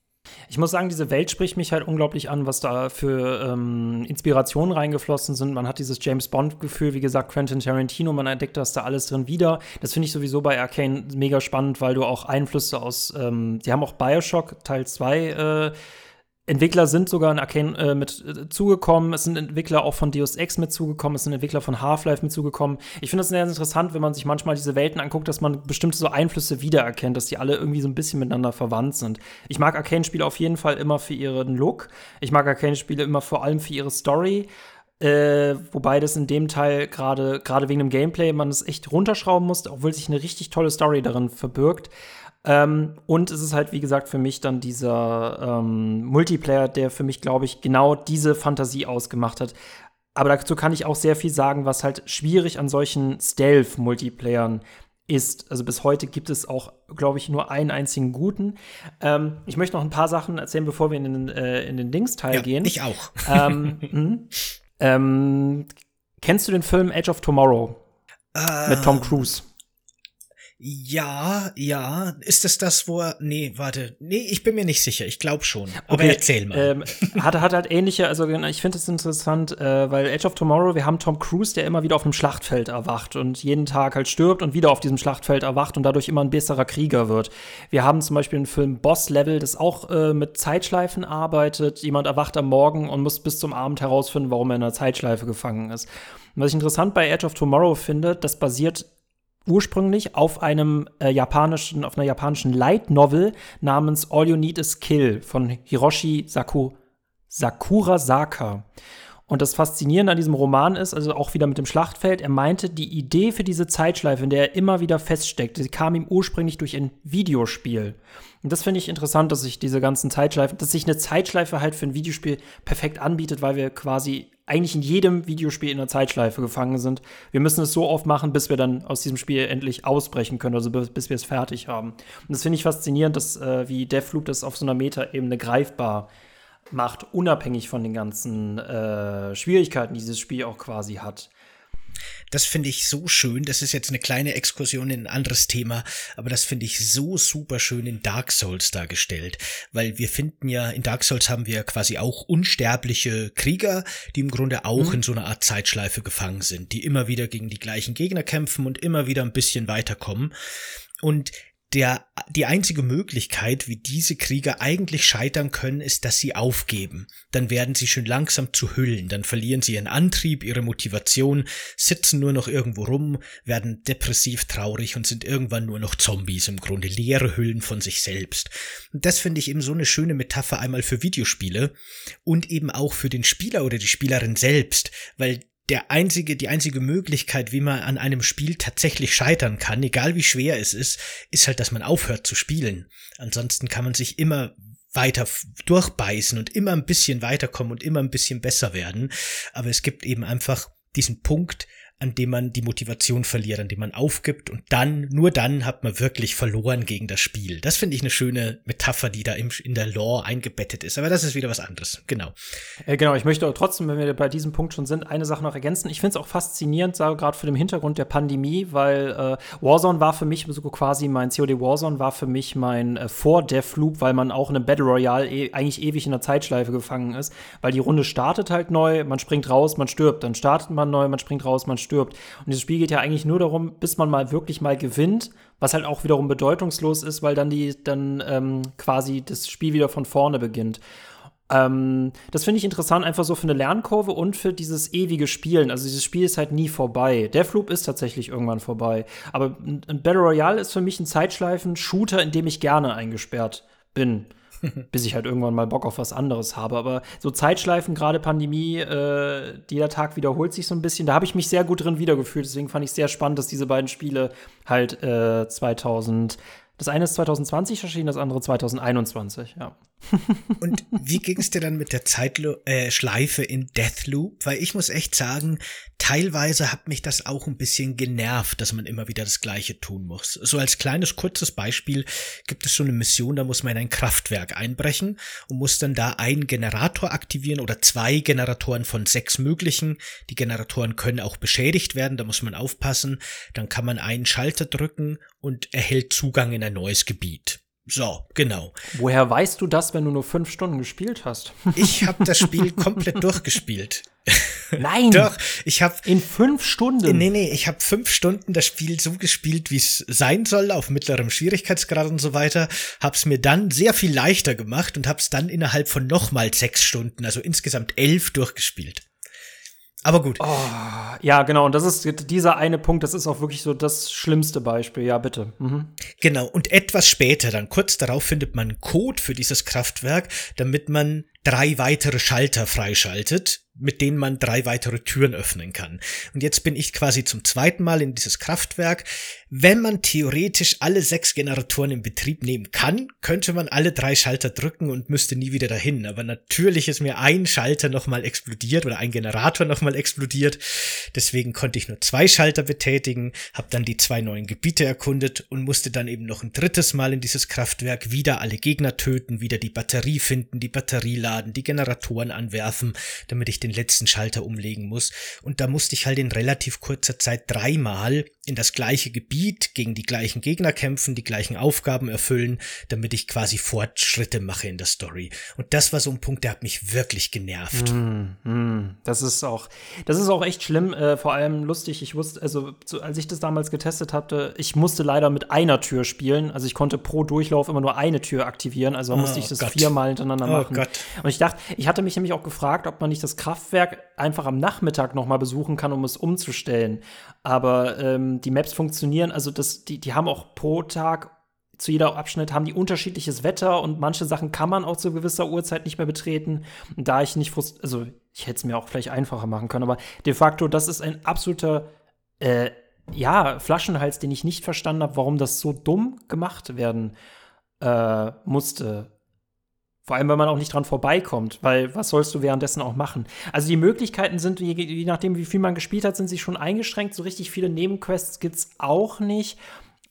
Ich muss sagen, diese Welt spricht mich halt unglaublich an, was da für ähm, Inspirationen reingeflossen sind. Man hat dieses James Bond-Gefühl, wie gesagt, Quentin Tarantino, man entdeckt das da alles drin wieder. Das finde ich sowieso bei Arcane mega spannend, weil du auch Einflüsse aus, ähm, die haben auch Bioshock Teil 2 äh, Entwickler sind sogar in Arcane äh, mit äh, zugekommen. Es sind Entwickler auch von Deus Ex mit zugekommen. Es sind Entwickler von Half-Life mit zugekommen. Ich finde das sehr interessant, wenn man sich manchmal diese Welten anguckt, dass man bestimmte so Einflüsse wiedererkennt, dass die alle irgendwie so ein bisschen miteinander verwandt sind. Ich mag Arcane-Spiele auf jeden Fall immer für ihren Look. Ich mag Arcane-Spiele immer vor allem für ihre Story. Äh, wobei das in dem Teil gerade gerade wegen dem Gameplay man es echt runterschrauben musste, obwohl sich eine richtig tolle Story darin verbirgt. Ähm, und es ist halt, wie gesagt, für mich dann dieser ähm, Multiplayer, der für mich, glaube ich, genau diese Fantasie ausgemacht hat. Aber dazu kann ich auch sehr viel sagen, was halt schwierig an solchen Stealth-Multiplayern ist. Also bis heute gibt es auch, glaube ich, nur einen einzigen guten. Ähm, ich möchte noch ein paar Sachen erzählen, bevor wir in den, äh, in den Dings-Teil ja, gehen. Ich auch. Ähm, hm? ähm, kennst du den Film Age of Tomorrow? Uh, mit Tom Cruise? Ja, ja. Ist es das, wo er. Nee, warte. Nee, ich bin mir nicht sicher. Ich glaube schon. Aber okay, erzähl mal. Ähm, hat, hat halt ähnliche, also ich finde es interessant, äh, weil Edge of Tomorrow, wir haben Tom Cruise, der immer wieder auf einem Schlachtfeld erwacht und jeden Tag halt stirbt und wieder auf diesem Schlachtfeld erwacht und dadurch immer ein besserer Krieger wird. Wir haben zum Beispiel einen Film Boss Level, das auch äh, mit Zeitschleifen arbeitet. Jemand erwacht am Morgen und muss bis zum Abend herausfinden, warum er in einer Zeitschleife gefangen ist. Und was ich interessant bei Edge of Tomorrow finde, das basiert ursprünglich auf einem äh, japanischen, auf einer japanischen Light Novel namens All You Need Is Kill von Hiroshi Saku, Sakura Saka. Und das Faszinierende an diesem Roman ist, also auch wieder mit dem Schlachtfeld, er meinte, die Idee für diese Zeitschleife, in der er immer wieder feststeckt, die kam ihm ursprünglich durch ein Videospiel. Und das finde ich interessant, dass sich diese ganzen Zeitschleifen, dass sich eine Zeitschleife halt für ein Videospiel perfekt anbietet, weil wir quasi eigentlich in jedem Videospiel in der Zeitschleife gefangen sind. Wir müssen es so oft machen, bis wir dann aus diesem Spiel endlich ausbrechen können, also bis, bis wir es fertig haben. Und das finde ich faszinierend, dass äh, wie Deathloop das auf so einer Meta-Ebene greifbar macht, unabhängig von den ganzen äh, Schwierigkeiten, die dieses Spiel auch quasi hat. Das finde ich so schön. Das ist jetzt eine kleine Exkursion in ein anderes Thema, aber das finde ich so super schön in Dark Souls dargestellt. Weil wir finden ja, in Dark Souls haben wir quasi auch unsterbliche Krieger, die im Grunde auch mhm. in so einer Art Zeitschleife gefangen sind, die immer wieder gegen die gleichen Gegner kämpfen und immer wieder ein bisschen weiterkommen. Und der, die einzige Möglichkeit, wie diese Krieger eigentlich scheitern können, ist, dass sie aufgeben. Dann werden sie schon langsam zu Hüllen, dann verlieren sie ihren Antrieb, ihre Motivation, sitzen nur noch irgendwo rum, werden depressiv traurig und sind irgendwann nur noch Zombies im Grunde, leere Hüllen von sich selbst. Und das finde ich eben so eine schöne Metapher einmal für Videospiele und eben auch für den Spieler oder die Spielerin selbst, weil der einzige, die einzige Möglichkeit, wie man an einem Spiel tatsächlich scheitern kann, egal wie schwer es ist, ist halt, dass man aufhört zu spielen. Ansonsten kann man sich immer weiter durchbeißen und immer ein bisschen weiterkommen und immer ein bisschen besser werden. Aber es gibt eben einfach diesen Punkt, an dem man die Motivation verliert, an dem man aufgibt und dann, nur dann hat man wirklich verloren gegen das Spiel. Das finde ich eine schöne Metapher, die da im, in der Lore eingebettet ist. Aber das ist wieder was anderes. Genau. Äh, genau, ich möchte trotzdem, wenn wir bei diesem Punkt schon sind, eine Sache noch ergänzen. Ich finde es auch faszinierend, gerade vor dem Hintergrund der Pandemie, weil äh, Warzone war für mich so quasi mein COD Warzone war für mich mein äh, Vor-Deathloop, weil man auch in einem Battle Royale e eigentlich ewig in der Zeitschleife gefangen ist, weil die Runde startet halt neu, man springt raus, man stirbt, dann startet man neu, man springt raus, man stirbt. Und dieses Spiel geht ja eigentlich nur darum, bis man mal wirklich mal gewinnt, was halt auch wiederum bedeutungslos ist, weil dann die dann ähm, quasi das Spiel wieder von vorne beginnt. Ähm, das finde ich interessant, einfach so für eine Lernkurve und für dieses ewige Spielen. Also dieses Spiel ist halt nie vorbei. Deathloop ist tatsächlich irgendwann vorbei. Aber ein Battle Royale ist für mich ein Zeitschleifen-Shooter, in dem ich gerne eingesperrt bin. bis ich halt irgendwann mal Bock auf was anderes habe. Aber so Zeitschleifen, gerade Pandemie, äh, jeder Tag wiederholt sich so ein bisschen. Da habe ich mich sehr gut drin wiedergefühlt. Deswegen fand ich sehr spannend, dass diese beiden Spiele halt äh, 2000 das eine ist 2020 erschienen, das andere 2021, ja. Und wie ging es dir dann mit der Zeitschleife äh, in Deathloop? Weil ich muss echt sagen, teilweise hat mich das auch ein bisschen genervt, dass man immer wieder das Gleiche tun muss. So als kleines kurzes Beispiel gibt es so eine Mission, da muss man in ein Kraftwerk einbrechen und muss dann da einen Generator aktivieren oder zwei Generatoren von sechs möglichen. Die Generatoren können auch beschädigt werden, da muss man aufpassen. Dann kann man einen Schalter drücken und erhält Zugang in ein neues Gebiet. So, genau. Woher weißt du das, wenn du nur fünf Stunden gespielt hast? ich habe das Spiel komplett durchgespielt. Nein. Doch, ich habe in fünf Stunden. Nee, nee, ich habe fünf Stunden das Spiel so gespielt, wie es sein soll, auf mittlerem Schwierigkeitsgrad und so weiter. Hab's mir dann sehr viel leichter gemacht und hab's dann innerhalb von nochmal sechs Stunden, also insgesamt elf, durchgespielt. Aber gut. Oh, ja, genau. Und das ist dieser eine Punkt, das ist auch wirklich so das schlimmste Beispiel. Ja, bitte. Mhm. Genau. Und etwas später, dann kurz darauf, findet man einen Code für dieses Kraftwerk, damit man drei weitere Schalter freischaltet mit denen man drei weitere Türen öffnen kann. Und jetzt bin ich quasi zum zweiten Mal in dieses Kraftwerk. Wenn man theoretisch alle sechs Generatoren in Betrieb nehmen kann, könnte man alle drei Schalter drücken und müsste nie wieder dahin. Aber natürlich ist mir ein Schalter nochmal explodiert oder ein Generator nochmal explodiert. Deswegen konnte ich nur zwei Schalter betätigen, habe dann die zwei neuen Gebiete erkundet und musste dann eben noch ein drittes Mal in dieses Kraftwerk wieder alle Gegner töten, wieder die Batterie finden, die Batterie laden, die Generatoren anwerfen, damit ich den letzten Schalter umlegen muss. Und da musste ich halt in relativ kurzer Zeit dreimal in das gleiche Gebiet gegen die gleichen Gegner kämpfen, die gleichen Aufgaben erfüllen, damit ich quasi Fortschritte mache in der Story. Und das war so ein Punkt, der hat mich wirklich genervt. Mm, mm, das ist auch, das ist auch echt schlimm, äh, vor allem lustig. Ich wusste, also zu, als ich das damals getestet hatte, ich musste leider mit einer Tür spielen. Also ich konnte pro Durchlauf immer nur eine Tür aktivieren. Also oh, musste ich das Gott. viermal hintereinander oh machen. Gott. Und ich dachte, ich hatte mich nämlich auch gefragt, ob man nicht das Kraftwerk einfach am Nachmittag noch mal besuchen kann, um es umzustellen. Aber ähm, die Maps funktionieren, also das, die, die haben auch pro Tag zu jeder Abschnitt haben die unterschiedliches Wetter und manche Sachen kann man auch zu gewisser Uhrzeit nicht mehr betreten. Und da ich nicht frust also ich hätte es mir auch vielleicht einfacher machen können, aber de facto, das ist ein absoluter äh, ja, Flaschenhals, den ich nicht verstanden habe, warum das so dumm gemacht werden äh, musste. Vor allem, wenn man auch nicht dran vorbeikommt, weil was sollst du währenddessen auch machen? Also die Möglichkeiten sind, je, je nachdem, wie viel man gespielt hat, sind sie schon eingeschränkt. So richtig viele Nebenquests gibt's auch nicht.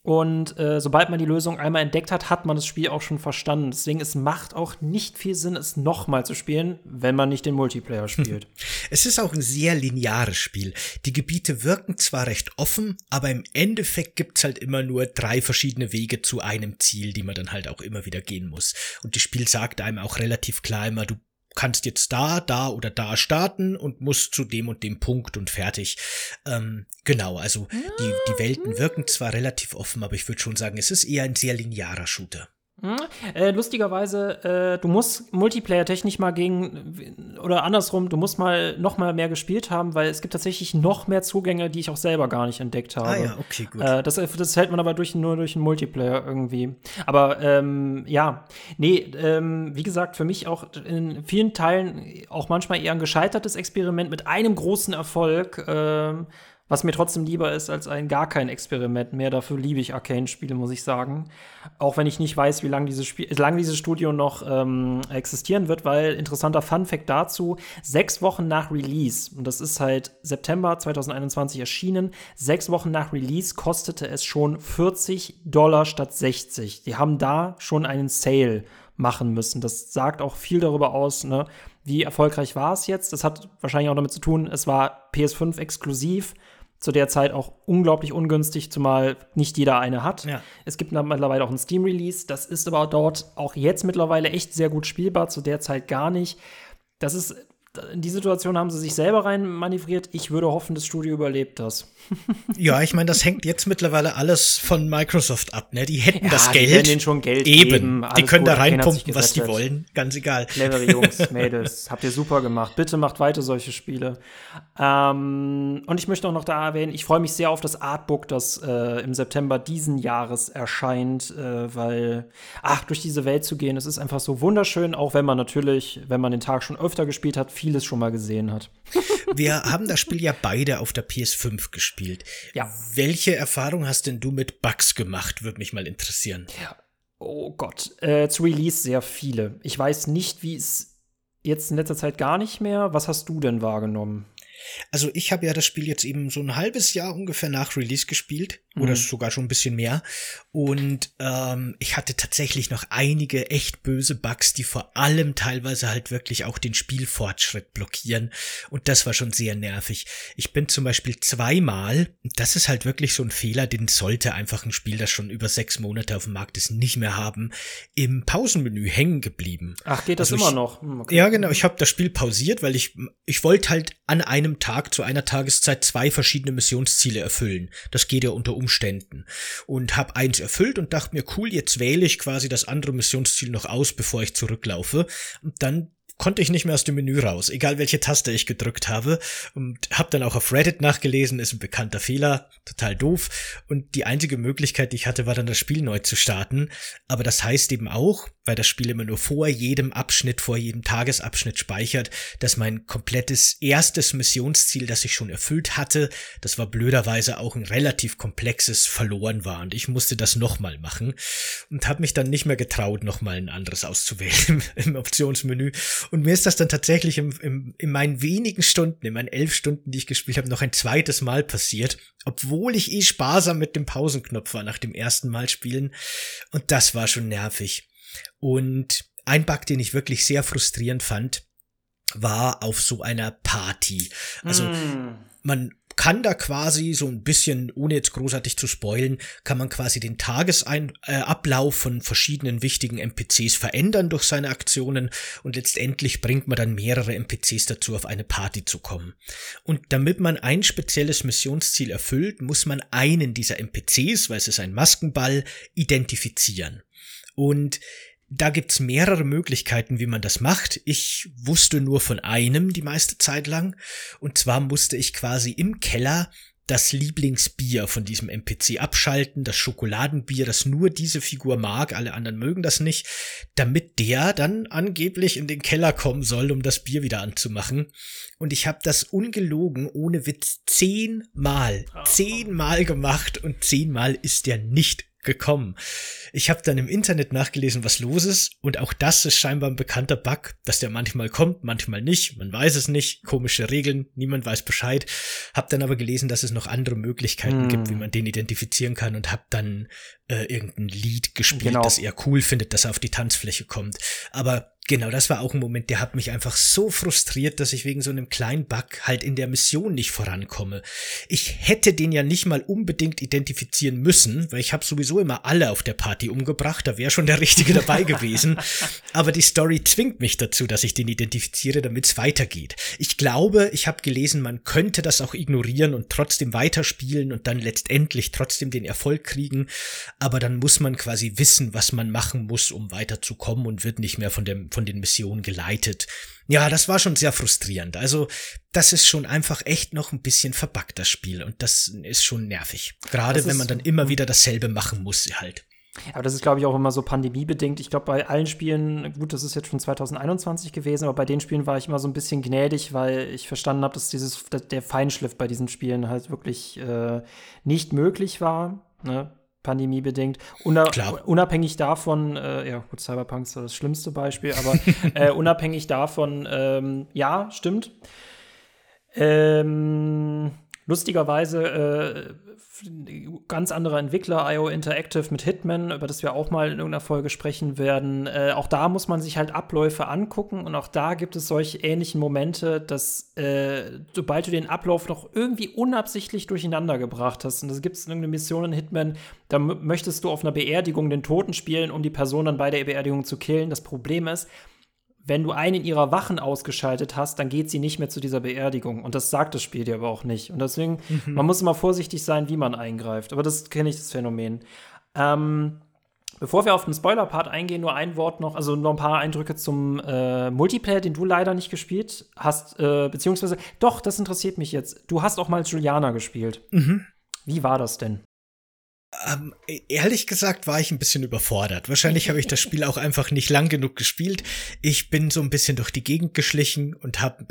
Und äh, sobald man die Lösung einmal entdeckt hat, hat man das Spiel auch schon verstanden. Deswegen, es macht auch nicht viel Sinn, es nochmal zu spielen, wenn man nicht den Multiplayer spielt. Es ist auch ein sehr lineares Spiel. Die Gebiete wirken zwar recht offen, aber im Endeffekt gibt's halt immer nur drei verschiedene Wege zu einem Ziel, die man dann halt auch immer wieder gehen muss. Und das Spiel sagt einem auch relativ klar immer, du kannst jetzt da, da oder da starten und musst zu dem und dem Punkt und fertig. Ähm, genau, also die, die Welten wirken zwar relativ offen, aber ich würde schon sagen, es ist eher ein sehr linearer Shooter. Hm? Äh, lustigerweise, äh, du musst Multiplayer-technisch mal gegen, oder andersrum, du musst mal noch mal mehr gespielt haben, weil es gibt tatsächlich noch mehr Zugänge, die ich auch selber gar nicht entdeckt habe. Ah ja, okay, gut. Äh, das, das hält man aber durch, nur durch einen Multiplayer irgendwie. Aber ähm, ja, nee, ähm, wie gesagt, für mich auch in vielen Teilen auch manchmal eher ein gescheitertes Experiment mit einem großen Erfolg. Ähm, was mir trotzdem lieber ist als ein gar kein Experiment mehr. Dafür liebe ich Arcane-Spiele, muss ich sagen. Auch wenn ich nicht weiß, wie lange dieses, Spiel, lang dieses Studio noch ähm, existieren wird, weil interessanter Fun-Fact dazu: sechs Wochen nach Release, und das ist halt September 2021 erschienen, sechs Wochen nach Release kostete es schon 40 Dollar statt 60. Die haben da schon einen Sale machen müssen. Das sagt auch viel darüber aus, ne? wie erfolgreich war es jetzt. Das hat wahrscheinlich auch damit zu tun, es war PS5 exklusiv zu der Zeit auch unglaublich ungünstig, zumal nicht jeder eine hat. Ja. Es gibt mittlerweile auch ein Steam-Release. Das ist aber dort auch jetzt mittlerweile echt sehr gut spielbar, zu der Zeit gar nicht. Das ist in die Situation haben sie sich selber rein manövriert. Ich würde hoffen, das Studio überlebt das. ja, ich meine, das hängt jetzt mittlerweile alles von Microsoft ab. Ne? Die hätten ja, das Geld. Die denen schon Geld Eben. Geben. die können da reinpumpen, was die wollen. Ganz egal. Clevere Jungs, Mädels. Habt ihr super gemacht. Bitte macht weiter solche Spiele. Ähm, und ich möchte auch noch da erwähnen, ich freue mich sehr auf das Artbook, das äh, im September diesen Jahres erscheint, äh, weil, ach, durch diese Welt zu gehen, es ist einfach so wunderschön, auch wenn man natürlich, wenn man den Tag schon öfter gespielt hat, vieles schon mal gesehen hat. Wir haben das Spiel ja beide auf der PS5 gespielt. Ja. Welche Erfahrung hast denn du mit Bugs gemacht? Würde mich mal interessieren. Ja. Oh Gott. Äh, zu Release sehr viele. Ich weiß nicht, wie es jetzt in letzter Zeit gar nicht mehr. Was hast du denn wahrgenommen? Also ich habe ja das Spiel jetzt eben so ein halbes Jahr ungefähr nach Release gespielt mhm. oder sogar schon ein bisschen mehr und ähm, ich hatte tatsächlich noch einige echt böse Bugs, die vor allem teilweise halt wirklich auch den Spielfortschritt blockieren und das war schon sehr nervig. Ich bin zum Beispiel zweimal, das ist halt wirklich so ein Fehler, den sollte einfach ein Spiel, das schon über sechs Monate auf dem Markt ist, nicht mehr haben, im Pausenmenü hängen geblieben. Ach, geht das also immer ich, noch? Hm, okay. Ja, genau. Ich habe das Spiel pausiert, weil ich ich wollte halt an einem einem Tag zu einer Tageszeit zwei verschiedene Missionsziele erfüllen. Das geht ja unter Umständen. Und habe eins erfüllt und dachte mir, cool, jetzt wähle ich quasi das andere Missionsziel noch aus, bevor ich zurücklaufe. Und dann konnte ich nicht mehr aus dem Menü raus, egal welche Taste ich gedrückt habe. Und habe dann auch auf Reddit nachgelesen, ist ein bekannter Fehler, total doof. Und die einzige Möglichkeit, die ich hatte, war dann das Spiel neu zu starten. Aber das heißt eben auch, weil das Spiel immer nur vor jedem Abschnitt, vor jedem Tagesabschnitt speichert, dass mein komplettes erstes Missionsziel, das ich schon erfüllt hatte, das war blöderweise auch ein relativ komplexes, verloren war. Und ich musste das nochmal machen und habe mich dann nicht mehr getraut, nochmal ein anderes auszuwählen im Optionsmenü und mir ist das dann tatsächlich im, im, in meinen wenigen Stunden, in meinen elf Stunden, die ich gespielt habe, noch ein zweites Mal passiert, obwohl ich eh sparsam mit dem Pausenknopf war nach dem ersten Mal spielen. Und das war schon nervig. Und ein Bug, den ich wirklich sehr frustrierend fand, war auf so einer Party. Also mm. man kann da quasi so ein bisschen, ohne jetzt großartig zu spoilen, kann man quasi den Tagesablauf äh, von verschiedenen wichtigen NPCs verändern durch seine Aktionen und letztendlich bringt man dann mehrere NPCs dazu, auf eine Party zu kommen. Und damit man ein spezielles Missionsziel erfüllt, muss man einen dieser NPCs, weil es ist ein Maskenball, identifizieren. Und da gibt's mehrere Möglichkeiten, wie man das macht. Ich wusste nur von einem die meiste Zeit lang. Und zwar musste ich quasi im Keller das Lieblingsbier von diesem NPC abschalten, das Schokoladenbier, das nur diese Figur mag, alle anderen mögen das nicht, damit der dann angeblich in den Keller kommen soll, um das Bier wieder anzumachen. Und ich habe das ungelogen, ohne Witz, zehnmal, zehnmal gemacht und zehnmal ist der nicht gekommen. Ich habe dann im Internet nachgelesen, was los ist und auch das ist scheinbar ein bekannter Bug, dass der manchmal kommt, manchmal nicht, man weiß es nicht, komische Regeln, niemand weiß Bescheid. Hab dann aber gelesen, dass es noch andere Möglichkeiten hm. gibt, wie man den identifizieren kann und hab dann äh, irgendein Lied gespielt, genau. das er cool findet, dass er auf die Tanzfläche kommt. Aber Genau, das war auch ein Moment, der hat mich einfach so frustriert, dass ich wegen so einem kleinen Bug halt in der Mission nicht vorankomme. Ich hätte den ja nicht mal unbedingt identifizieren müssen, weil ich habe sowieso immer alle auf der Party umgebracht, da wäre schon der Richtige dabei gewesen. Aber die Story zwingt mich dazu, dass ich den identifiziere, damit es weitergeht. Ich glaube, ich habe gelesen, man könnte das auch ignorieren und trotzdem weiterspielen und dann letztendlich trotzdem den Erfolg kriegen, aber dann muss man quasi wissen, was man machen muss, um weiterzukommen und wird nicht mehr von dem von den Missionen geleitet. Ja, das war schon sehr frustrierend. Also, das ist schon einfach echt noch ein bisschen verbuggt, das Spiel. Und das ist schon nervig. Gerade wenn man dann immer wieder dasselbe machen muss, halt. Aber das ist, glaube ich, auch immer so pandemiebedingt. Ich glaube, bei allen Spielen, gut, das ist jetzt schon 2021 gewesen, aber bei den Spielen war ich immer so ein bisschen gnädig, weil ich verstanden habe, dass dieses, der Feinschliff bei diesen Spielen halt wirklich äh, nicht möglich war. Ne? Pandemiebedingt. Una Klar. Unabhängig davon, äh, ja gut, Cyberpunk ist das schlimmste Beispiel, aber äh, unabhängig davon, ähm, ja, stimmt. Ähm, lustigerweise äh, ganz anderer Entwickler, IO Interactive mit Hitman, über das wir auch mal in irgendeiner Folge sprechen werden. Äh, auch da muss man sich halt Abläufe angucken und auch da gibt es solche ähnlichen Momente, dass äh, sobald du den Ablauf noch irgendwie unabsichtlich durcheinander gebracht hast, und das gibt es irgendeine Mission in Hitman, da möchtest du auf einer Beerdigung den Toten spielen, um die Person dann bei der Beerdigung zu killen. Das Problem ist, wenn du einen ihrer Wachen ausgeschaltet hast, dann geht sie nicht mehr zu dieser Beerdigung. Und das sagt das Spiel dir aber auch nicht. Und deswegen, mhm. man muss immer vorsichtig sein, wie man eingreift. Aber das kenne ich, das Phänomen. Ähm, bevor wir auf den Spoiler-Part eingehen, nur ein Wort noch, also noch ein paar Eindrücke zum äh, Multiplayer, den du leider nicht gespielt hast, äh, beziehungsweise, doch, das interessiert mich jetzt. Du hast auch mal Juliana gespielt. Mhm. Wie war das denn? Ähm, ehrlich gesagt war ich ein bisschen überfordert. Wahrscheinlich habe ich das Spiel auch einfach nicht lang genug gespielt. Ich bin so ein bisschen durch die Gegend geschlichen und habe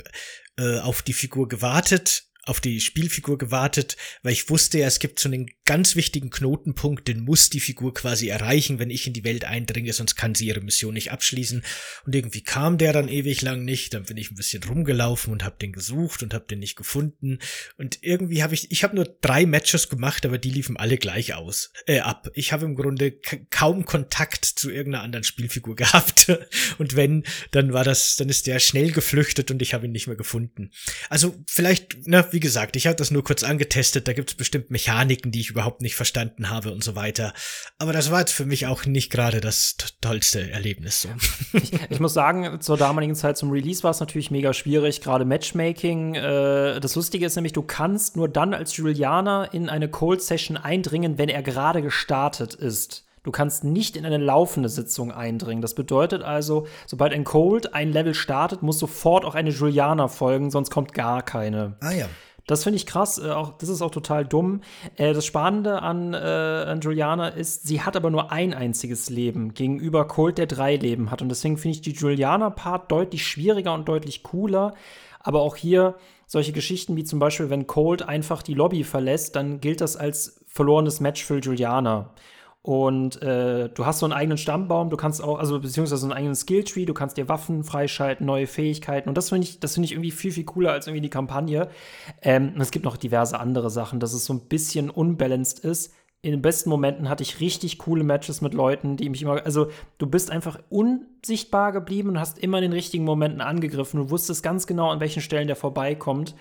äh, auf die Figur gewartet auf die Spielfigur gewartet, weil ich wusste ja, es gibt so einen ganz wichtigen Knotenpunkt, den muss die Figur quasi erreichen, wenn ich in die Welt eindringe, sonst kann sie ihre Mission nicht abschließen. Und irgendwie kam der dann ewig lang nicht, dann bin ich ein bisschen rumgelaufen und habe den gesucht und habe den nicht gefunden. Und irgendwie habe ich, ich habe nur drei Matches gemacht, aber die liefen alle gleich aus, äh, ab. Ich habe im Grunde kaum Kontakt zu irgendeiner anderen Spielfigur gehabt. Und wenn, dann war das, dann ist der schnell geflüchtet und ich habe ihn nicht mehr gefunden. Also vielleicht, wie gesagt, ich habe das nur kurz angetestet, da gibt es bestimmt Mechaniken, die ich überhaupt nicht verstanden habe und so weiter. Aber das war jetzt für mich auch nicht gerade das tollste Erlebnis. So. Ich, ich, muss sagen, zur damaligen Zeit zum Release war es natürlich mega schwierig, gerade Matchmaking. Äh, das Lustige ist nämlich, du kannst nur dann als Julianer in eine Cold Session eindringen, wenn er gerade gestartet ist. Du kannst nicht in eine laufende Sitzung eindringen. Das bedeutet also, sobald ein Cold ein Level startet, muss sofort auch eine Juliana folgen, sonst kommt gar keine. Ah ja. Das finde ich krass. Äh, auch, das ist auch total dumm. Äh, das Spannende an, äh, an Juliana ist, sie hat aber nur ein einziges Leben gegenüber Cold, der drei Leben hat. Und deswegen finde ich die Juliana-Part deutlich schwieriger und deutlich cooler. Aber auch hier solche Geschichten wie zum Beispiel, wenn Cold einfach die Lobby verlässt, dann gilt das als verlorenes Match für Juliana. Und äh, du hast so einen eigenen Stammbaum, du kannst auch, also beziehungsweise so einen eigenen Skilltree, du kannst dir Waffen freischalten, neue Fähigkeiten. Und das finde ich, das finde ich irgendwie viel, viel cooler als irgendwie die Kampagne. Ähm, es gibt noch diverse andere Sachen, dass es so ein bisschen unbalanced ist. In den besten Momenten hatte ich richtig coole Matches mit Leuten, die mich immer, also du bist einfach unsichtbar geblieben und hast immer in den richtigen Momenten angegriffen. Du wusstest ganz genau, an welchen Stellen der vorbeikommt.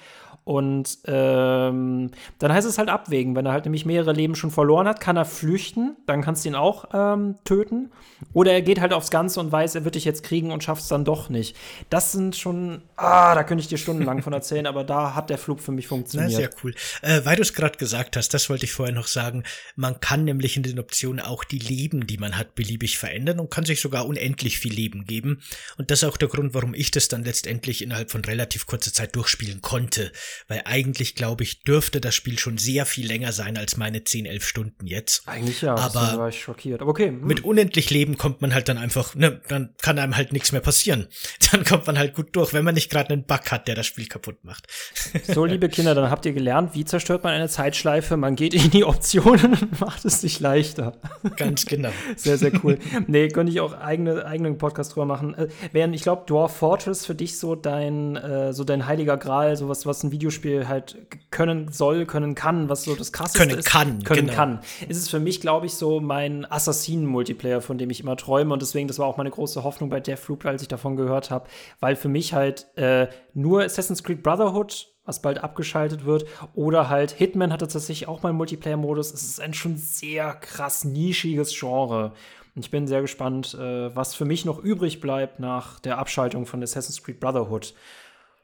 Und ähm, dann heißt es halt abwägen. Wenn er halt nämlich mehrere Leben schon verloren hat, kann er flüchten, dann kannst du ihn auch ähm, töten. Oder er geht halt aufs Ganze und weiß, er wird dich jetzt kriegen und schafft es dann doch nicht. Das sind schon, ah, da könnte ich dir stundenlang von erzählen, aber da hat der Flug für mich funktioniert. Na, sehr cool. Äh, weil du es gerade gesagt hast, das wollte ich vorher noch sagen. Man kann nämlich in den Optionen auch die Leben, die man hat, beliebig verändern und kann sich sogar unendlich viel Leben geben. Und das ist auch der Grund, warum ich das dann letztendlich innerhalb von relativ kurzer Zeit durchspielen konnte weil eigentlich, glaube ich, dürfte das Spiel schon sehr viel länger sein als meine 10, 11 Stunden jetzt. Eigentlich ja, aber war ich schockiert. Aber okay. Hm. Mit unendlich Leben kommt man halt dann einfach, ne, dann kann einem halt nichts mehr passieren. Dann kommt man halt gut durch, wenn man nicht gerade einen Bug hat, der das Spiel kaputt macht. So, liebe Kinder, dann habt ihr gelernt, wie zerstört man eine Zeitschleife. Man geht in die Optionen und macht es sich leichter. Ganz genau. Sehr, sehr cool. Nee, könnte ich auch eigene, eigenen Podcast drüber machen. Äh, während ich glaube, Dwarf Fortress für dich so dein, äh, so dein heiliger Gral, sowas, was ein Video Videospiel halt können soll, können kann, was so das krasseste können ist. Kann, können genau. kann. Ist es für mich, glaube ich, so mein Assassinen-Multiplayer, von dem ich immer träume. Und deswegen, das war auch meine große Hoffnung bei Deathloop, als ich davon gehört habe. Weil für mich halt äh, nur Assassin's Creed Brotherhood was bald abgeschaltet wird. Oder halt Hitman hatte tatsächlich auch mal einen Multiplayer-Modus. Es ist ein schon sehr krass nischiges Genre. Und ich bin sehr gespannt, äh, was für mich noch übrig bleibt nach der Abschaltung von Assassin's Creed Brotherhood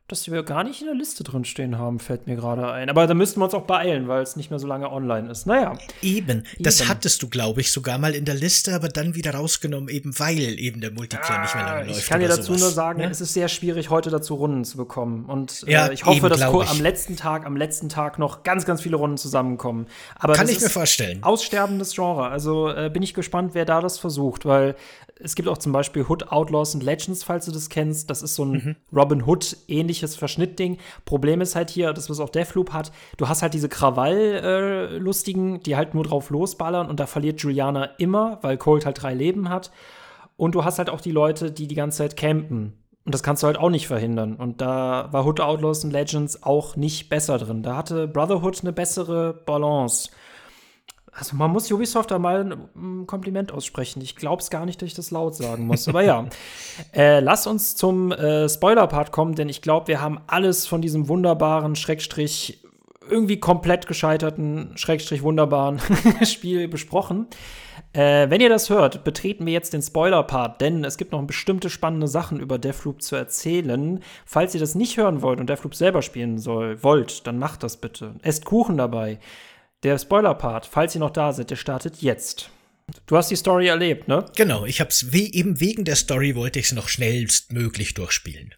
dass wir gar nicht in der Liste drin stehen haben, fällt mir gerade ein. Aber da müssten wir uns auch beeilen, weil es nicht mehr so lange online ist. Naja. Eben. Das eben. hattest du, glaube ich, sogar mal in der Liste, aber dann wieder rausgenommen, eben weil eben der Multiplayer ah, nicht mehr lange läuft. Ich kann dir dazu sowas. nur sagen, ja? es ist sehr schwierig, heute dazu Runden zu bekommen. Und ja, äh, ich hoffe, eben, dass ich. am letzten Tag, am letzten Tag noch ganz, ganz viele Runden zusammenkommen. Aber kann ich mir vorstellen. Aussterbendes Genre. Also äh, bin ich gespannt, wer da das versucht, weil es gibt auch zum Beispiel Hood Outlaws and Legends, falls du das kennst. Das ist so ein mhm. Robin Hood-ähnliches Verschnittding. Problem ist halt hier, das was auch Deathloop hat, du hast halt diese Krawall-Lustigen, äh, die halt nur drauf losballern und da verliert Juliana immer, weil Colt halt drei Leben hat. Und du hast halt auch die Leute, die die ganze Zeit campen. Und das kannst du halt auch nicht verhindern. Und da war Hood Outlaws and Legends auch nicht besser drin. Da hatte Brotherhood eine bessere Balance. Also man muss Ubisoft da mal ein Kompliment aussprechen. Ich glaube es gar nicht, dass ich das laut sagen muss. Aber ja, äh, lass uns zum äh, Spoiler-Part kommen, denn ich glaube, wir haben alles von diesem wunderbaren, Schrägstrich, irgendwie komplett gescheiterten, Schrägstrich wunderbaren Spiel besprochen. Äh, wenn ihr das hört, betreten wir jetzt den Spoiler-Part, denn es gibt noch bestimmte spannende Sachen über Deathloop zu erzählen. Falls ihr das nicht hören wollt und Deathloop selber spielen soll, wollt, dann macht das bitte. Esst Kuchen dabei. Der Spoiler-Part, falls ihr noch da seid, der startet jetzt. Du hast die Story erlebt, ne? Genau, ich hab's we eben wegen der Story wollte ich es noch schnellstmöglich durchspielen.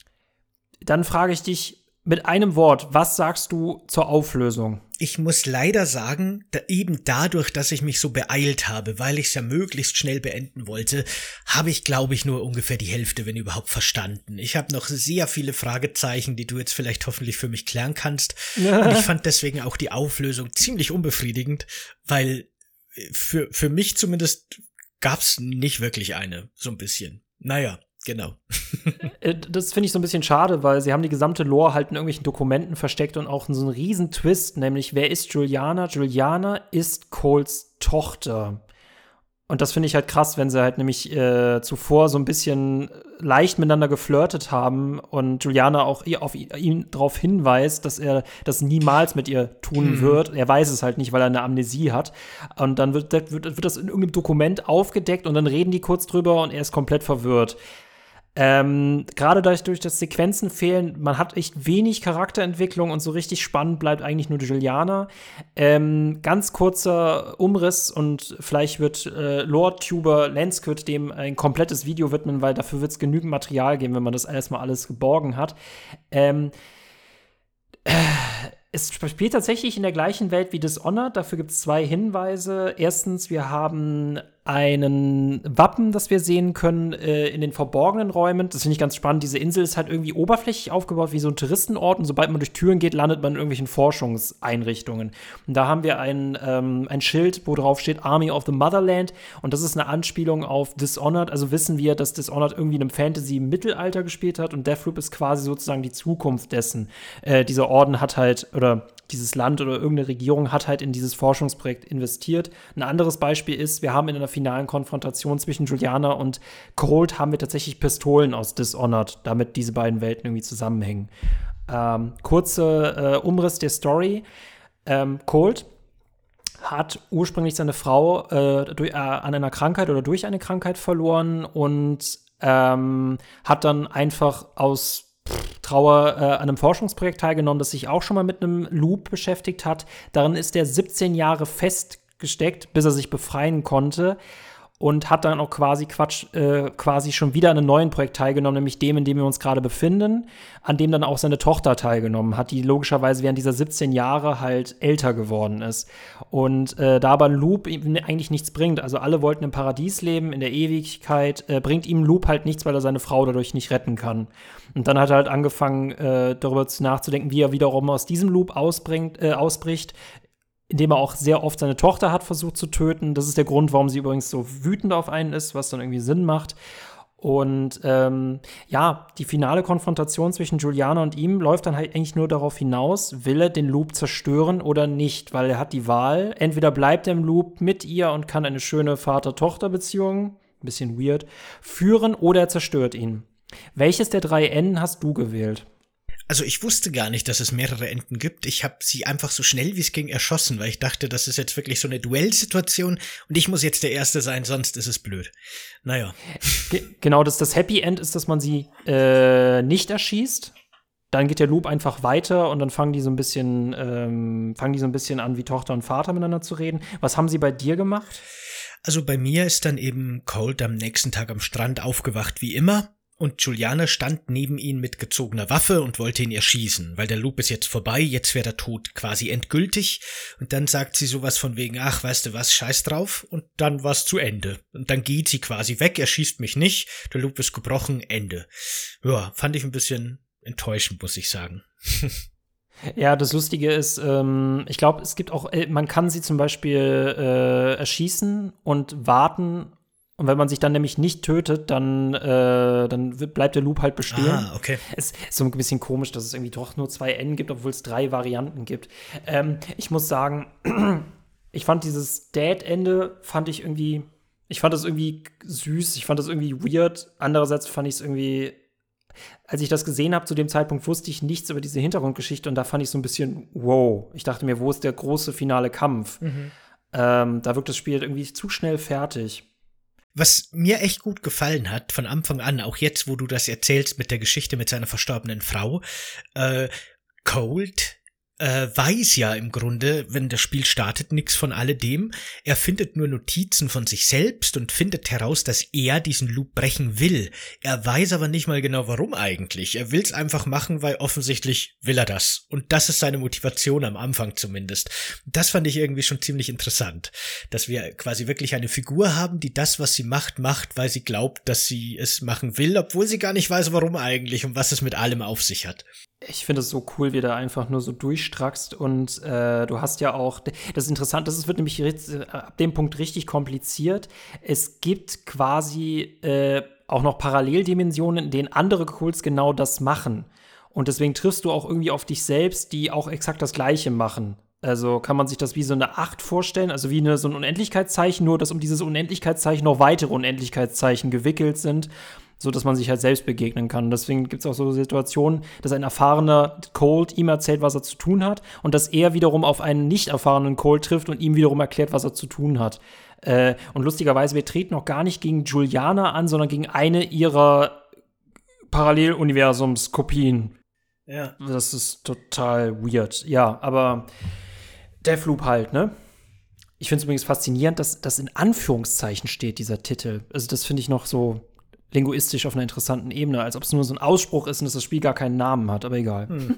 Dann frage ich dich mit einem Wort, was sagst du zur Auflösung? Ich muss leider sagen, da eben dadurch, dass ich mich so beeilt habe, weil ich es ja möglichst schnell beenden wollte, habe ich, glaube ich, nur ungefähr die Hälfte, wenn überhaupt, verstanden. Ich habe noch sehr viele Fragezeichen, die du jetzt vielleicht hoffentlich für mich klären kannst. Und ich fand deswegen auch die Auflösung ziemlich unbefriedigend, weil für, für mich zumindest gab's nicht wirklich eine, so ein bisschen. Naja. Genau. Äh, das finde ich so ein bisschen schade, weil sie haben die gesamte Lore halt in irgendwelchen Dokumenten versteckt und auch so einen riesen Twist, nämlich wer ist Juliana? Juliana ist Coles Tochter. Und das finde ich halt krass, wenn sie halt nämlich äh, zuvor so ein bisschen leicht miteinander geflirtet haben und Juliana auch auf ihn darauf hinweist, dass er das niemals mit ihr tun mhm. wird. Er weiß es halt nicht, weil er eine Amnesie hat. Und dann wird, wird, wird das in irgendeinem Dokument aufgedeckt und dann reden die kurz drüber und er ist komplett verwirrt. Ähm, Gerade dadurch, durch das Sequenzen fehlen, man hat echt wenig Charakterentwicklung und so richtig spannend bleibt eigentlich nur Juliana. Ähm, ganz kurzer Umriss und vielleicht wird äh, Lord-Tuber Lanskut dem ein komplettes Video widmen, weil dafür wird es genügend Material geben, wenn man das erstmal alles geborgen hat. Ähm, äh, es spielt tatsächlich in der gleichen Welt wie Dishonored. Dafür gibt es zwei Hinweise. Erstens, wir haben einen Wappen, das wir sehen können äh, in den verborgenen Räumen. Das finde ich ganz spannend. Diese Insel ist halt irgendwie oberflächlich aufgebaut wie so ein Touristenort und sobald man durch Türen geht, landet man in irgendwelchen Forschungseinrichtungen. Und da haben wir ein, ähm, ein Schild, wo drauf steht Army of the Motherland und das ist eine Anspielung auf Dishonored. Also wissen wir, dass Dishonored irgendwie in einem Fantasy im Mittelalter gespielt hat und Deathloop ist quasi sozusagen die Zukunft dessen. Äh, dieser Orden hat halt, oder dieses Land oder irgendeine Regierung hat halt in dieses Forschungsprojekt investiert. Ein anderes Beispiel ist, wir haben in einer finalen Konfrontation zwischen Juliana und Cold haben wir tatsächlich Pistolen aus Dishonored, damit diese beiden Welten irgendwie zusammenhängen. Ähm, kurze äh, Umriss der Story. Ähm, Cold hat ursprünglich seine Frau äh, durch, äh, an einer Krankheit oder durch eine Krankheit verloren und ähm, hat dann einfach aus Trauer äh, an einem Forschungsprojekt teilgenommen, das sich auch schon mal mit einem Loop beschäftigt hat. Darin ist er 17 Jahre festgesteckt, bis er sich befreien konnte und hat dann auch quasi Quatsch, äh, quasi schon wieder an einem neuen Projekt teilgenommen, nämlich dem, in dem wir uns gerade befinden, an dem dann auch seine Tochter teilgenommen hat, die logischerweise während dieser 17 Jahre halt älter geworden ist. Und äh, da aber Loop ihm eigentlich nichts bringt, also alle wollten im Paradies leben, in der Ewigkeit, äh, bringt ihm Loop halt nichts, weil er seine Frau dadurch nicht retten kann. Und dann hat er halt angefangen, äh, darüber nachzudenken, wie er wiederum aus diesem Loop ausbringt, äh, ausbricht, indem er auch sehr oft seine Tochter hat versucht zu töten. Das ist der Grund, warum sie übrigens so wütend auf einen ist, was dann irgendwie Sinn macht. Und ähm, ja, die finale Konfrontation zwischen Juliana und ihm läuft dann halt eigentlich nur darauf hinaus, will er den Loop zerstören oder nicht, weil er hat die Wahl. Entweder bleibt er im Loop mit ihr und kann eine schöne Vater-Tochter-Beziehung, ein bisschen weird, führen oder er zerstört ihn. Welches der drei Enden hast du gewählt? Also ich wusste gar nicht, dass es mehrere Enden gibt. Ich habe sie einfach so schnell wie es ging erschossen, weil ich dachte, das ist jetzt wirklich so eine Duellsituation und ich muss jetzt der Erste sein, sonst ist es blöd. Naja. Ge genau, das, das Happy End ist, dass man sie äh, nicht erschießt. Dann geht der Loop einfach weiter und dann fangen die so ein bisschen, ähm, fangen die so ein bisschen an, wie Tochter und Vater miteinander zu reden. Was haben sie bei dir gemacht? Also bei mir ist dann eben Colt am nächsten Tag am Strand aufgewacht wie immer und Juliana stand neben ihn mit gezogener Waffe und wollte ihn erschießen, weil der Loop ist jetzt vorbei, jetzt wäre der Tod quasi endgültig. Und dann sagt sie sowas von wegen, ach, weißt du was, scheiß drauf. Und dann war's zu Ende. Und dann geht sie quasi weg, er schießt mich nicht, der Loop ist gebrochen, Ende. Ja, fand ich ein bisschen enttäuschend, muss ich sagen. Ja, das Lustige ist, ähm, ich glaube, es gibt auch, äh, man kann sie zum Beispiel äh, erschießen und warten und wenn man sich dann nämlich nicht tötet, dann, äh, dann bleibt der Loop halt bestehen. Ah, okay. Es ist so ein bisschen komisch, dass es irgendwie doch nur zwei N gibt, obwohl es drei Varianten gibt. Ähm, ich muss sagen, ich fand dieses Dad-Ende, fand ich irgendwie, ich fand das irgendwie süß, ich fand das irgendwie weird. Andererseits fand ich es irgendwie, als ich das gesehen habe, zu dem Zeitpunkt wusste ich nichts über diese Hintergrundgeschichte und da fand ich so ein bisschen, wow. Ich dachte mir, wo ist der große finale Kampf? Mhm. Ähm, da wirkt das Spiel irgendwie zu schnell fertig. Was mir echt gut gefallen hat, von Anfang an, auch jetzt, wo du das erzählst mit der Geschichte mit seiner verstorbenen Frau, äh, Cold äh, weiß ja im Grunde, wenn das Spiel startet, nichts von alledem. Er findet nur Notizen von sich selbst und findet heraus, dass er diesen Loop brechen will. Er weiß aber nicht mal genau warum eigentlich. Er will's einfach machen, weil offensichtlich will er das. Und das ist seine Motivation am Anfang zumindest. Das fand ich irgendwie schon ziemlich interessant, dass wir quasi wirklich eine Figur haben, die das, was sie macht, macht, weil sie glaubt, dass sie es machen will, obwohl sie gar nicht weiß, warum eigentlich und was es mit allem auf sich hat ich finde es so cool, wie du einfach nur so durchstrackst und äh, du hast ja auch, das ist interessant, das wird nämlich äh, ab dem Punkt richtig kompliziert. Es gibt quasi äh, auch noch Paralleldimensionen, in denen andere Kults genau das machen. Und deswegen triffst du auch irgendwie auf dich selbst, die auch exakt das Gleiche machen. Also kann man sich das wie so eine Acht vorstellen, also wie eine, so ein Unendlichkeitszeichen, nur dass um dieses Unendlichkeitszeichen noch weitere Unendlichkeitszeichen gewickelt sind so dass man sich halt selbst begegnen kann. Deswegen gibt es auch so Situationen, dass ein erfahrener Cold ihm erzählt, was er zu tun hat, und dass er wiederum auf einen nicht erfahrenen Cold trifft und ihm wiederum erklärt, was er zu tun hat. Äh, und lustigerweise, wir treten noch gar nicht gegen Juliana an, sondern gegen eine ihrer Paralleluniversums-Kopien. Ja. Das ist total weird. Ja, aber Deathloop halt, ne? Ich finde es übrigens faszinierend, dass das in Anführungszeichen steht, dieser Titel. Also, das finde ich noch so linguistisch auf einer interessanten Ebene, als ob es nur so ein Ausspruch ist und dass das Spiel gar keinen Namen hat, aber egal. Hm.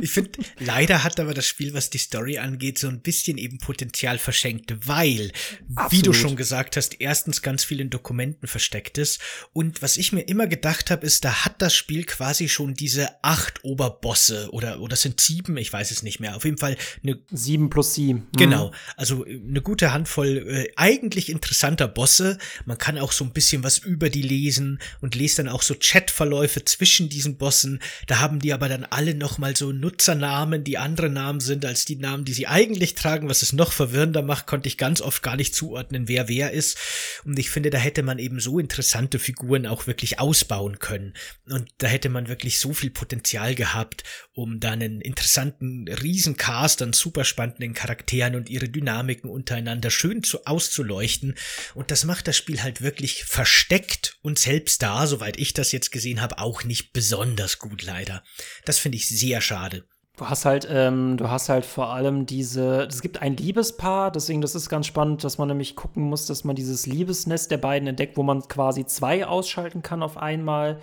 Ich finde, leider hat aber das Spiel, was die Story angeht, so ein bisschen eben Potenzial verschenkt, weil, Absolut. wie du schon gesagt hast, erstens ganz viel in Dokumenten versteckt ist und was ich mir immer gedacht habe, ist, da hat das Spiel quasi schon diese acht Oberbosse oder oder sind sieben, ich weiß es nicht mehr. Auf jeden Fall eine sieben plus sieben. Mhm. Genau, also eine gute Handvoll äh, eigentlich interessanter Bosse. Man kann auch so ein bisschen was über die lesen und lest dann auch so Chatverläufe zwischen diesen Bossen. Da haben die aber dann alle noch mal so Nutzernamen, die andere Namen sind als die Namen, die sie eigentlich tragen, was es noch verwirrender macht, konnte ich ganz oft gar nicht zuordnen, wer wer ist. Und ich finde, da hätte man eben so interessante Figuren auch wirklich ausbauen können. Und da hätte man wirklich so viel Potenzial gehabt, um da einen interessanten Riesencast an super spannenden Charakteren und ihre Dynamiken untereinander schön zu, auszuleuchten. Und das macht das Spiel halt wirklich versteckt und selbst da, soweit ich das jetzt gesehen habe, auch nicht besonders gut leider. Das finde ich sehr schade. Du hast halt, ähm, du hast halt vor allem diese, es gibt ein Liebespaar, deswegen das ist ganz spannend, dass man nämlich gucken muss, dass man dieses Liebesnest der beiden entdeckt, wo man quasi zwei ausschalten kann auf einmal.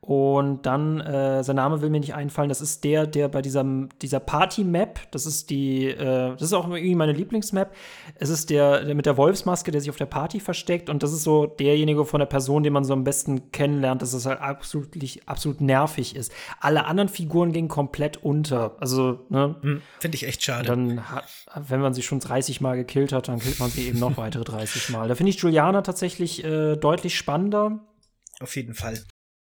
Und dann, äh, sein Name will mir nicht einfallen, das ist der, der bei dieser, dieser Party-Map, das ist die, äh, das ist auch irgendwie meine Lieblingsmap. Es ist der, der mit der Wolfsmaske, der sich auf der Party versteckt. Und das ist so derjenige von der Person, den man so am besten kennenlernt, dass es halt absolut, absolut nervig ist. Alle anderen Figuren gehen komplett unter. Also, ne? Hm, Finde ich echt schade. Dann, hat, wenn man sie schon 30 Mal gekillt hat, dann killt man sie eben noch weitere 30 Mal. Da finde ich Juliana tatsächlich äh, deutlich spannender auf jeden Fall.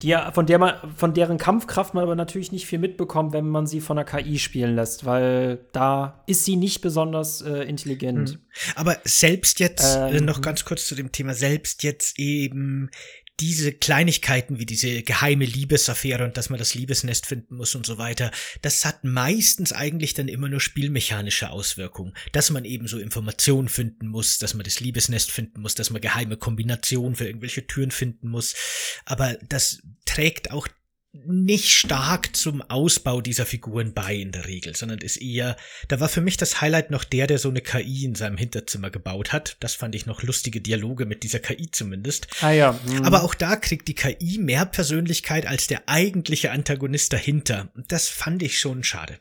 Die ja, von der man, von deren Kampfkraft man aber natürlich nicht viel mitbekommt, wenn man sie von der KI spielen lässt, weil da ist sie nicht besonders äh, intelligent. Hm. Aber selbst jetzt, äh, ähm, noch ganz kurz zu dem Thema, selbst jetzt eben diese Kleinigkeiten wie diese geheime Liebesaffäre und dass man das Liebesnest finden muss und so weiter, das hat meistens eigentlich dann immer nur spielmechanische Auswirkungen. Dass man eben so Informationen finden muss, dass man das Liebesnest finden muss, dass man geheime Kombinationen für irgendwelche Türen finden muss. Aber das trägt auch nicht stark zum Ausbau dieser Figuren bei in der Regel, sondern ist eher, da war für mich das Highlight noch der, der so eine KI in seinem Hinterzimmer gebaut hat. Das fand ich noch lustige Dialoge mit dieser KI zumindest. Ah ja. Mhm. Aber auch da kriegt die KI mehr Persönlichkeit als der eigentliche Antagonist dahinter. Und das fand ich schon schade.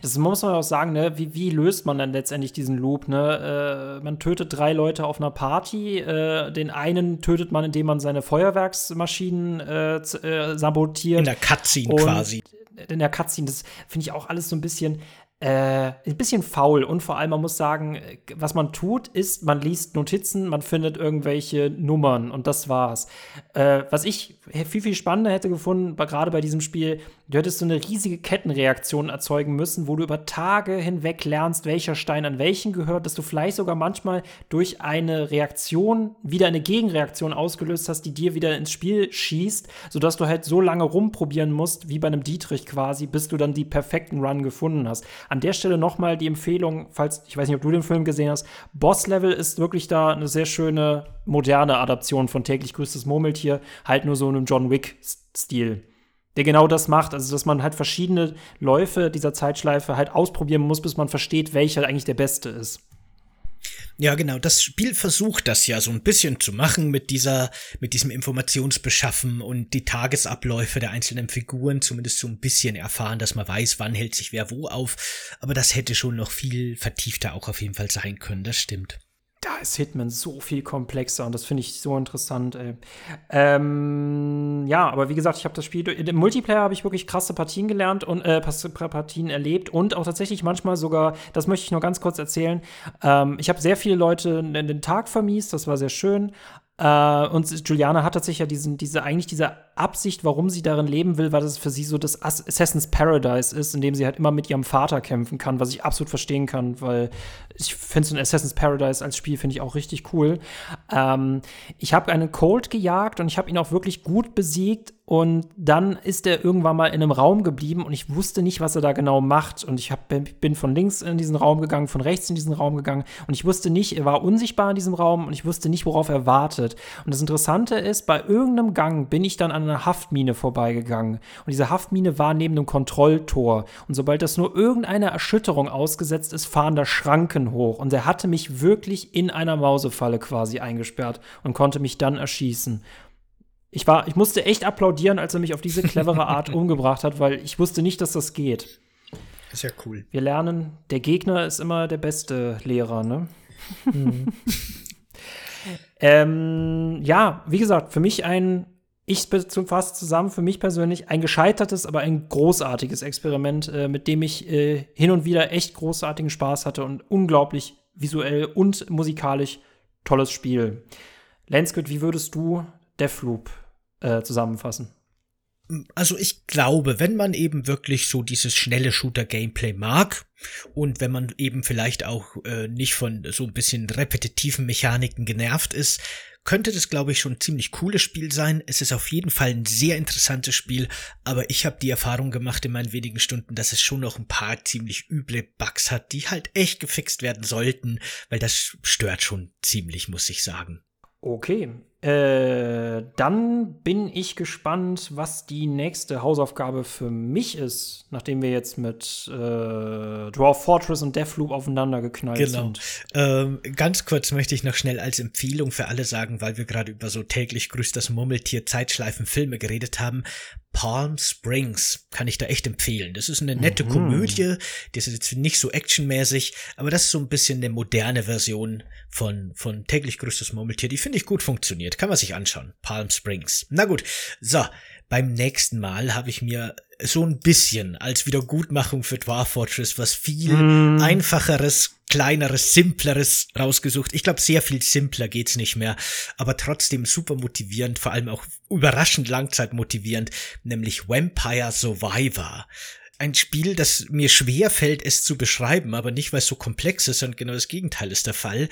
Das muss man auch sagen, ne? Wie, wie löst man dann letztendlich diesen Loop? Ne? Äh, man tötet drei Leute auf einer Party. Äh, den einen tötet man, indem man seine Feuerwerksmaschinen äh, äh sabotiert. In der Cutscene quasi. In der Cutscene, das finde ich auch alles so ein bisschen äh, ein bisschen faul und vor allem, man muss sagen, was man tut, ist, man liest Notizen, man findet irgendwelche Nummern und das war's. Äh, was ich viel, viel spannender hätte gefunden, gerade bei diesem Spiel, du hättest so eine riesige Kettenreaktion erzeugen müssen, wo du über Tage hinweg lernst, welcher Stein an welchen gehört, dass du vielleicht sogar manchmal durch eine Reaktion wieder eine Gegenreaktion ausgelöst hast, die dir wieder ins Spiel schießt, sodass du halt so lange rumprobieren musst, wie bei einem Dietrich quasi, bis du dann die perfekten Run gefunden hast. An der Stelle nochmal die Empfehlung, falls, ich weiß nicht, ob du den Film gesehen hast, Boss Level ist wirklich da eine sehr schöne, moderne Adaption von täglich grüßtes Murmeltier, halt nur so einem John Wick-Stil der genau das macht. Also, dass man halt verschiedene Läufe dieser Zeitschleife halt ausprobieren muss, bis man versteht, welcher eigentlich der beste ist. Ja, genau. Das Spiel versucht das ja so ein bisschen zu machen mit dieser, mit diesem Informationsbeschaffen und die Tagesabläufe der einzelnen Figuren zumindest so ein bisschen erfahren, dass man weiß, wann hält sich wer wo auf. Aber das hätte schon noch viel vertiefter auch auf jeden Fall sein können. Das stimmt da ist Hitman so viel komplexer und das finde ich so interessant. Ey. Ähm, ja, aber wie gesagt, ich habe das Spiel im Multiplayer habe ich wirklich krasse Partien gelernt und äh, Partien erlebt und auch tatsächlich manchmal sogar, das möchte ich nur ganz kurz erzählen. Ähm, ich habe sehr viele Leute in den Tag vermiest, das war sehr schön. Äh, und Juliana hat tatsächlich ja diesen, diese, eigentlich diese Absicht, warum sie darin leben will, weil das für sie so das Assassin's Paradise ist, in dem sie halt immer mit ihrem Vater kämpfen kann, was ich absolut verstehen kann, weil ich finde so ein Assassin's Paradise als Spiel finde ich auch richtig cool. Ähm, ich habe einen Cold gejagt und ich habe ihn auch wirklich gut besiegt und dann ist er irgendwann mal in einem Raum geblieben und ich wusste nicht, was er da genau macht. Und ich hab, bin von links in diesen Raum gegangen, von rechts in diesen Raum gegangen. Und ich wusste nicht, er war unsichtbar in diesem Raum und ich wusste nicht, worauf er wartet. Und das Interessante ist, bei irgendeinem Gang bin ich dann an einer Haftmine vorbeigegangen. Und diese Haftmine war neben dem Kontrolltor. Und sobald das nur irgendeine Erschütterung ausgesetzt ist, fahren da Schranken hoch. Und er hatte mich wirklich in einer Mausefalle quasi eingesperrt und konnte mich dann erschießen ich war, ich musste echt applaudieren, als er mich auf diese clevere Art umgebracht hat, weil ich wusste nicht, dass das geht. Ist ja cool. Wir lernen, der Gegner ist immer der beste Lehrer, ne? Mhm. ähm, ja, wie gesagt, für mich ein, ich fasse zusammen, für mich persönlich ein gescheitertes, aber ein großartiges Experiment, äh, mit dem ich äh, hin und wieder echt großartigen Spaß hatte und unglaublich visuell und musikalisch tolles Spiel. Lensgood, wie würdest du Deathloop äh, zusammenfassen. Also ich glaube, wenn man eben wirklich so dieses schnelle Shooter-Gameplay mag und wenn man eben vielleicht auch äh, nicht von so ein bisschen repetitiven Mechaniken genervt ist, könnte das, glaube ich, schon ein ziemlich cooles Spiel sein. Es ist auf jeden Fall ein sehr interessantes Spiel, aber ich habe die Erfahrung gemacht in meinen wenigen Stunden, dass es schon noch ein paar ziemlich üble Bugs hat, die halt echt gefixt werden sollten, weil das stört schon ziemlich, muss ich sagen. Okay, äh, dann bin ich gespannt, was die nächste Hausaufgabe für mich ist, nachdem wir jetzt mit äh, Dwarf Fortress und Deathloop aufeinander geknallt genau. sind. Ähm, ganz kurz möchte ich noch schnell als Empfehlung für alle sagen, weil wir gerade über so täglich grüßt das Murmeltier Zeitschleifen Filme geredet haben. Palm Springs kann ich da echt empfehlen. Das ist eine nette mhm. Komödie, das ist jetzt nicht so actionmäßig, aber das ist so ein bisschen eine moderne Version von, von täglich grüßtes Murmeltier, die finde ich gut funktioniert. Kann man sich anschauen. Palm Springs. Na gut. So. Beim nächsten Mal habe ich mir so ein bisschen als Wiedergutmachung für Dwarf Fortress was viel mm. einfacheres, kleineres, simpleres rausgesucht. Ich glaube, sehr viel simpler geht's nicht mehr, aber trotzdem super motivierend, vor allem auch überraschend langzeit motivierend, nämlich Vampire Survivor ein Spiel, das mir schwer fällt, es zu beschreiben, aber nicht, weil es so komplex ist, sondern genau das Gegenteil ist der Fall.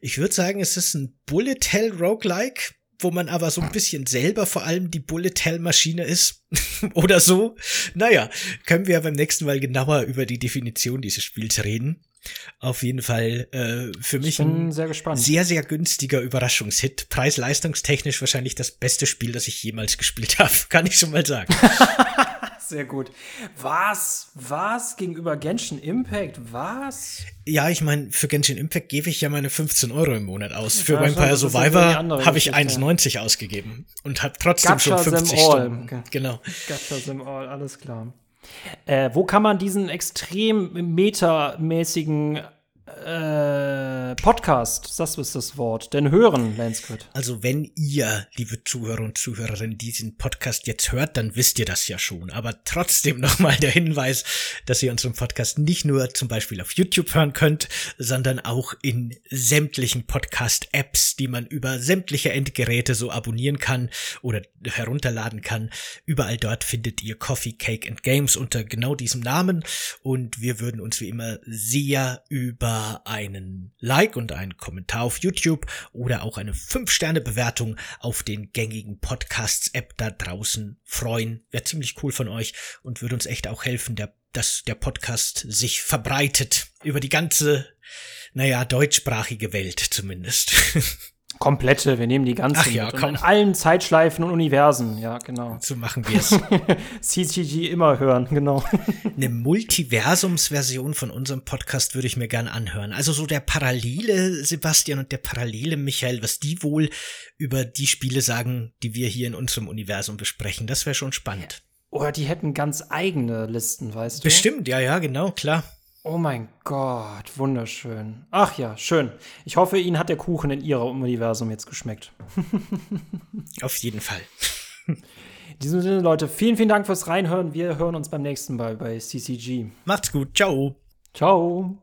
Ich würde sagen, es ist ein Bullet Hell Roguelike, wo man aber so ein bisschen selber vor allem die Bullet Hell Maschine ist oder so. Naja, können wir beim nächsten Mal genauer über die Definition dieses Spiels reden. Auf jeden Fall äh, für mich ein sehr, sehr, sehr günstiger Überraschungshit. Preis-leistungstechnisch wahrscheinlich das beste Spiel, das ich jemals gespielt habe, kann ich schon mal sagen. Sehr gut. Was? Was gegenüber Genshin Impact? Was? Ja, ich meine, für Genshin Impact gebe ich ja meine 15 Euro im Monat aus. Für ja, Vampire Survivor habe ich 1,90 ausgegeben und habe trotzdem Gacha schon 50 Stunden. Okay. Genau. Gacha Sim All, alles klar. Äh, wo kann man diesen extrem metamäßigen äh, Podcast, das ist das Wort, denn hören, Landsquid. Also wenn ihr, liebe Zuhörer und Zuhörerinnen, diesen Podcast jetzt hört, dann wisst ihr das ja schon. Aber trotzdem nochmal der Hinweis, dass ihr unseren Podcast nicht nur zum Beispiel auf YouTube hören könnt, sondern auch in sämtlichen Podcast-Apps, die man über sämtliche Endgeräte so abonnieren kann oder herunterladen kann. Überall dort findet ihr Coffee, Cake and Games unter genau diesem Namen und wir würden uns wie immer sehr über einen Like und einen Kommentar auf YouTube oder auch eine 5-Sterne-Bewertung auf den gängigen Podcasts-App da draußen freuen. Wäre ziemlich cool von euch und würde uns echt auch helfen, der, dass der Podcast sich verbreitet über die ganze, naja, deutschsprachige Welt zumindest. Komplette, wir nehmen die ganze ja, in allen Zeitschleifen und Universen, ja, genau. So machen wir es. CCG immer hören, genau. Eine Multiversumsversion von unserem Podcast würde ich mir gern anhören. Also so der parallele Sebastian und der parallele Michael, was die wohl über die Spiele sagen, die wir hier in unserem Universum besprechen. Das wäre schon spannend. Oder die hätten ganz eigene Listen, weißt du? Bestimmt, ja, ja, genau, klar. Oh mein Gott, wunderschön. Ach ja, schön. Ich hoffe, Ihnen hat der Kuchen in Ihrem Universum jetzt geschmeckt. Auf jeden Fall. In diesem Sinne, Leute, vielen, vielen Dank fürs Reinhören. Wir hören uns beim nächsten Mal bei CCG. Macht's gut. Ciao. Ciao.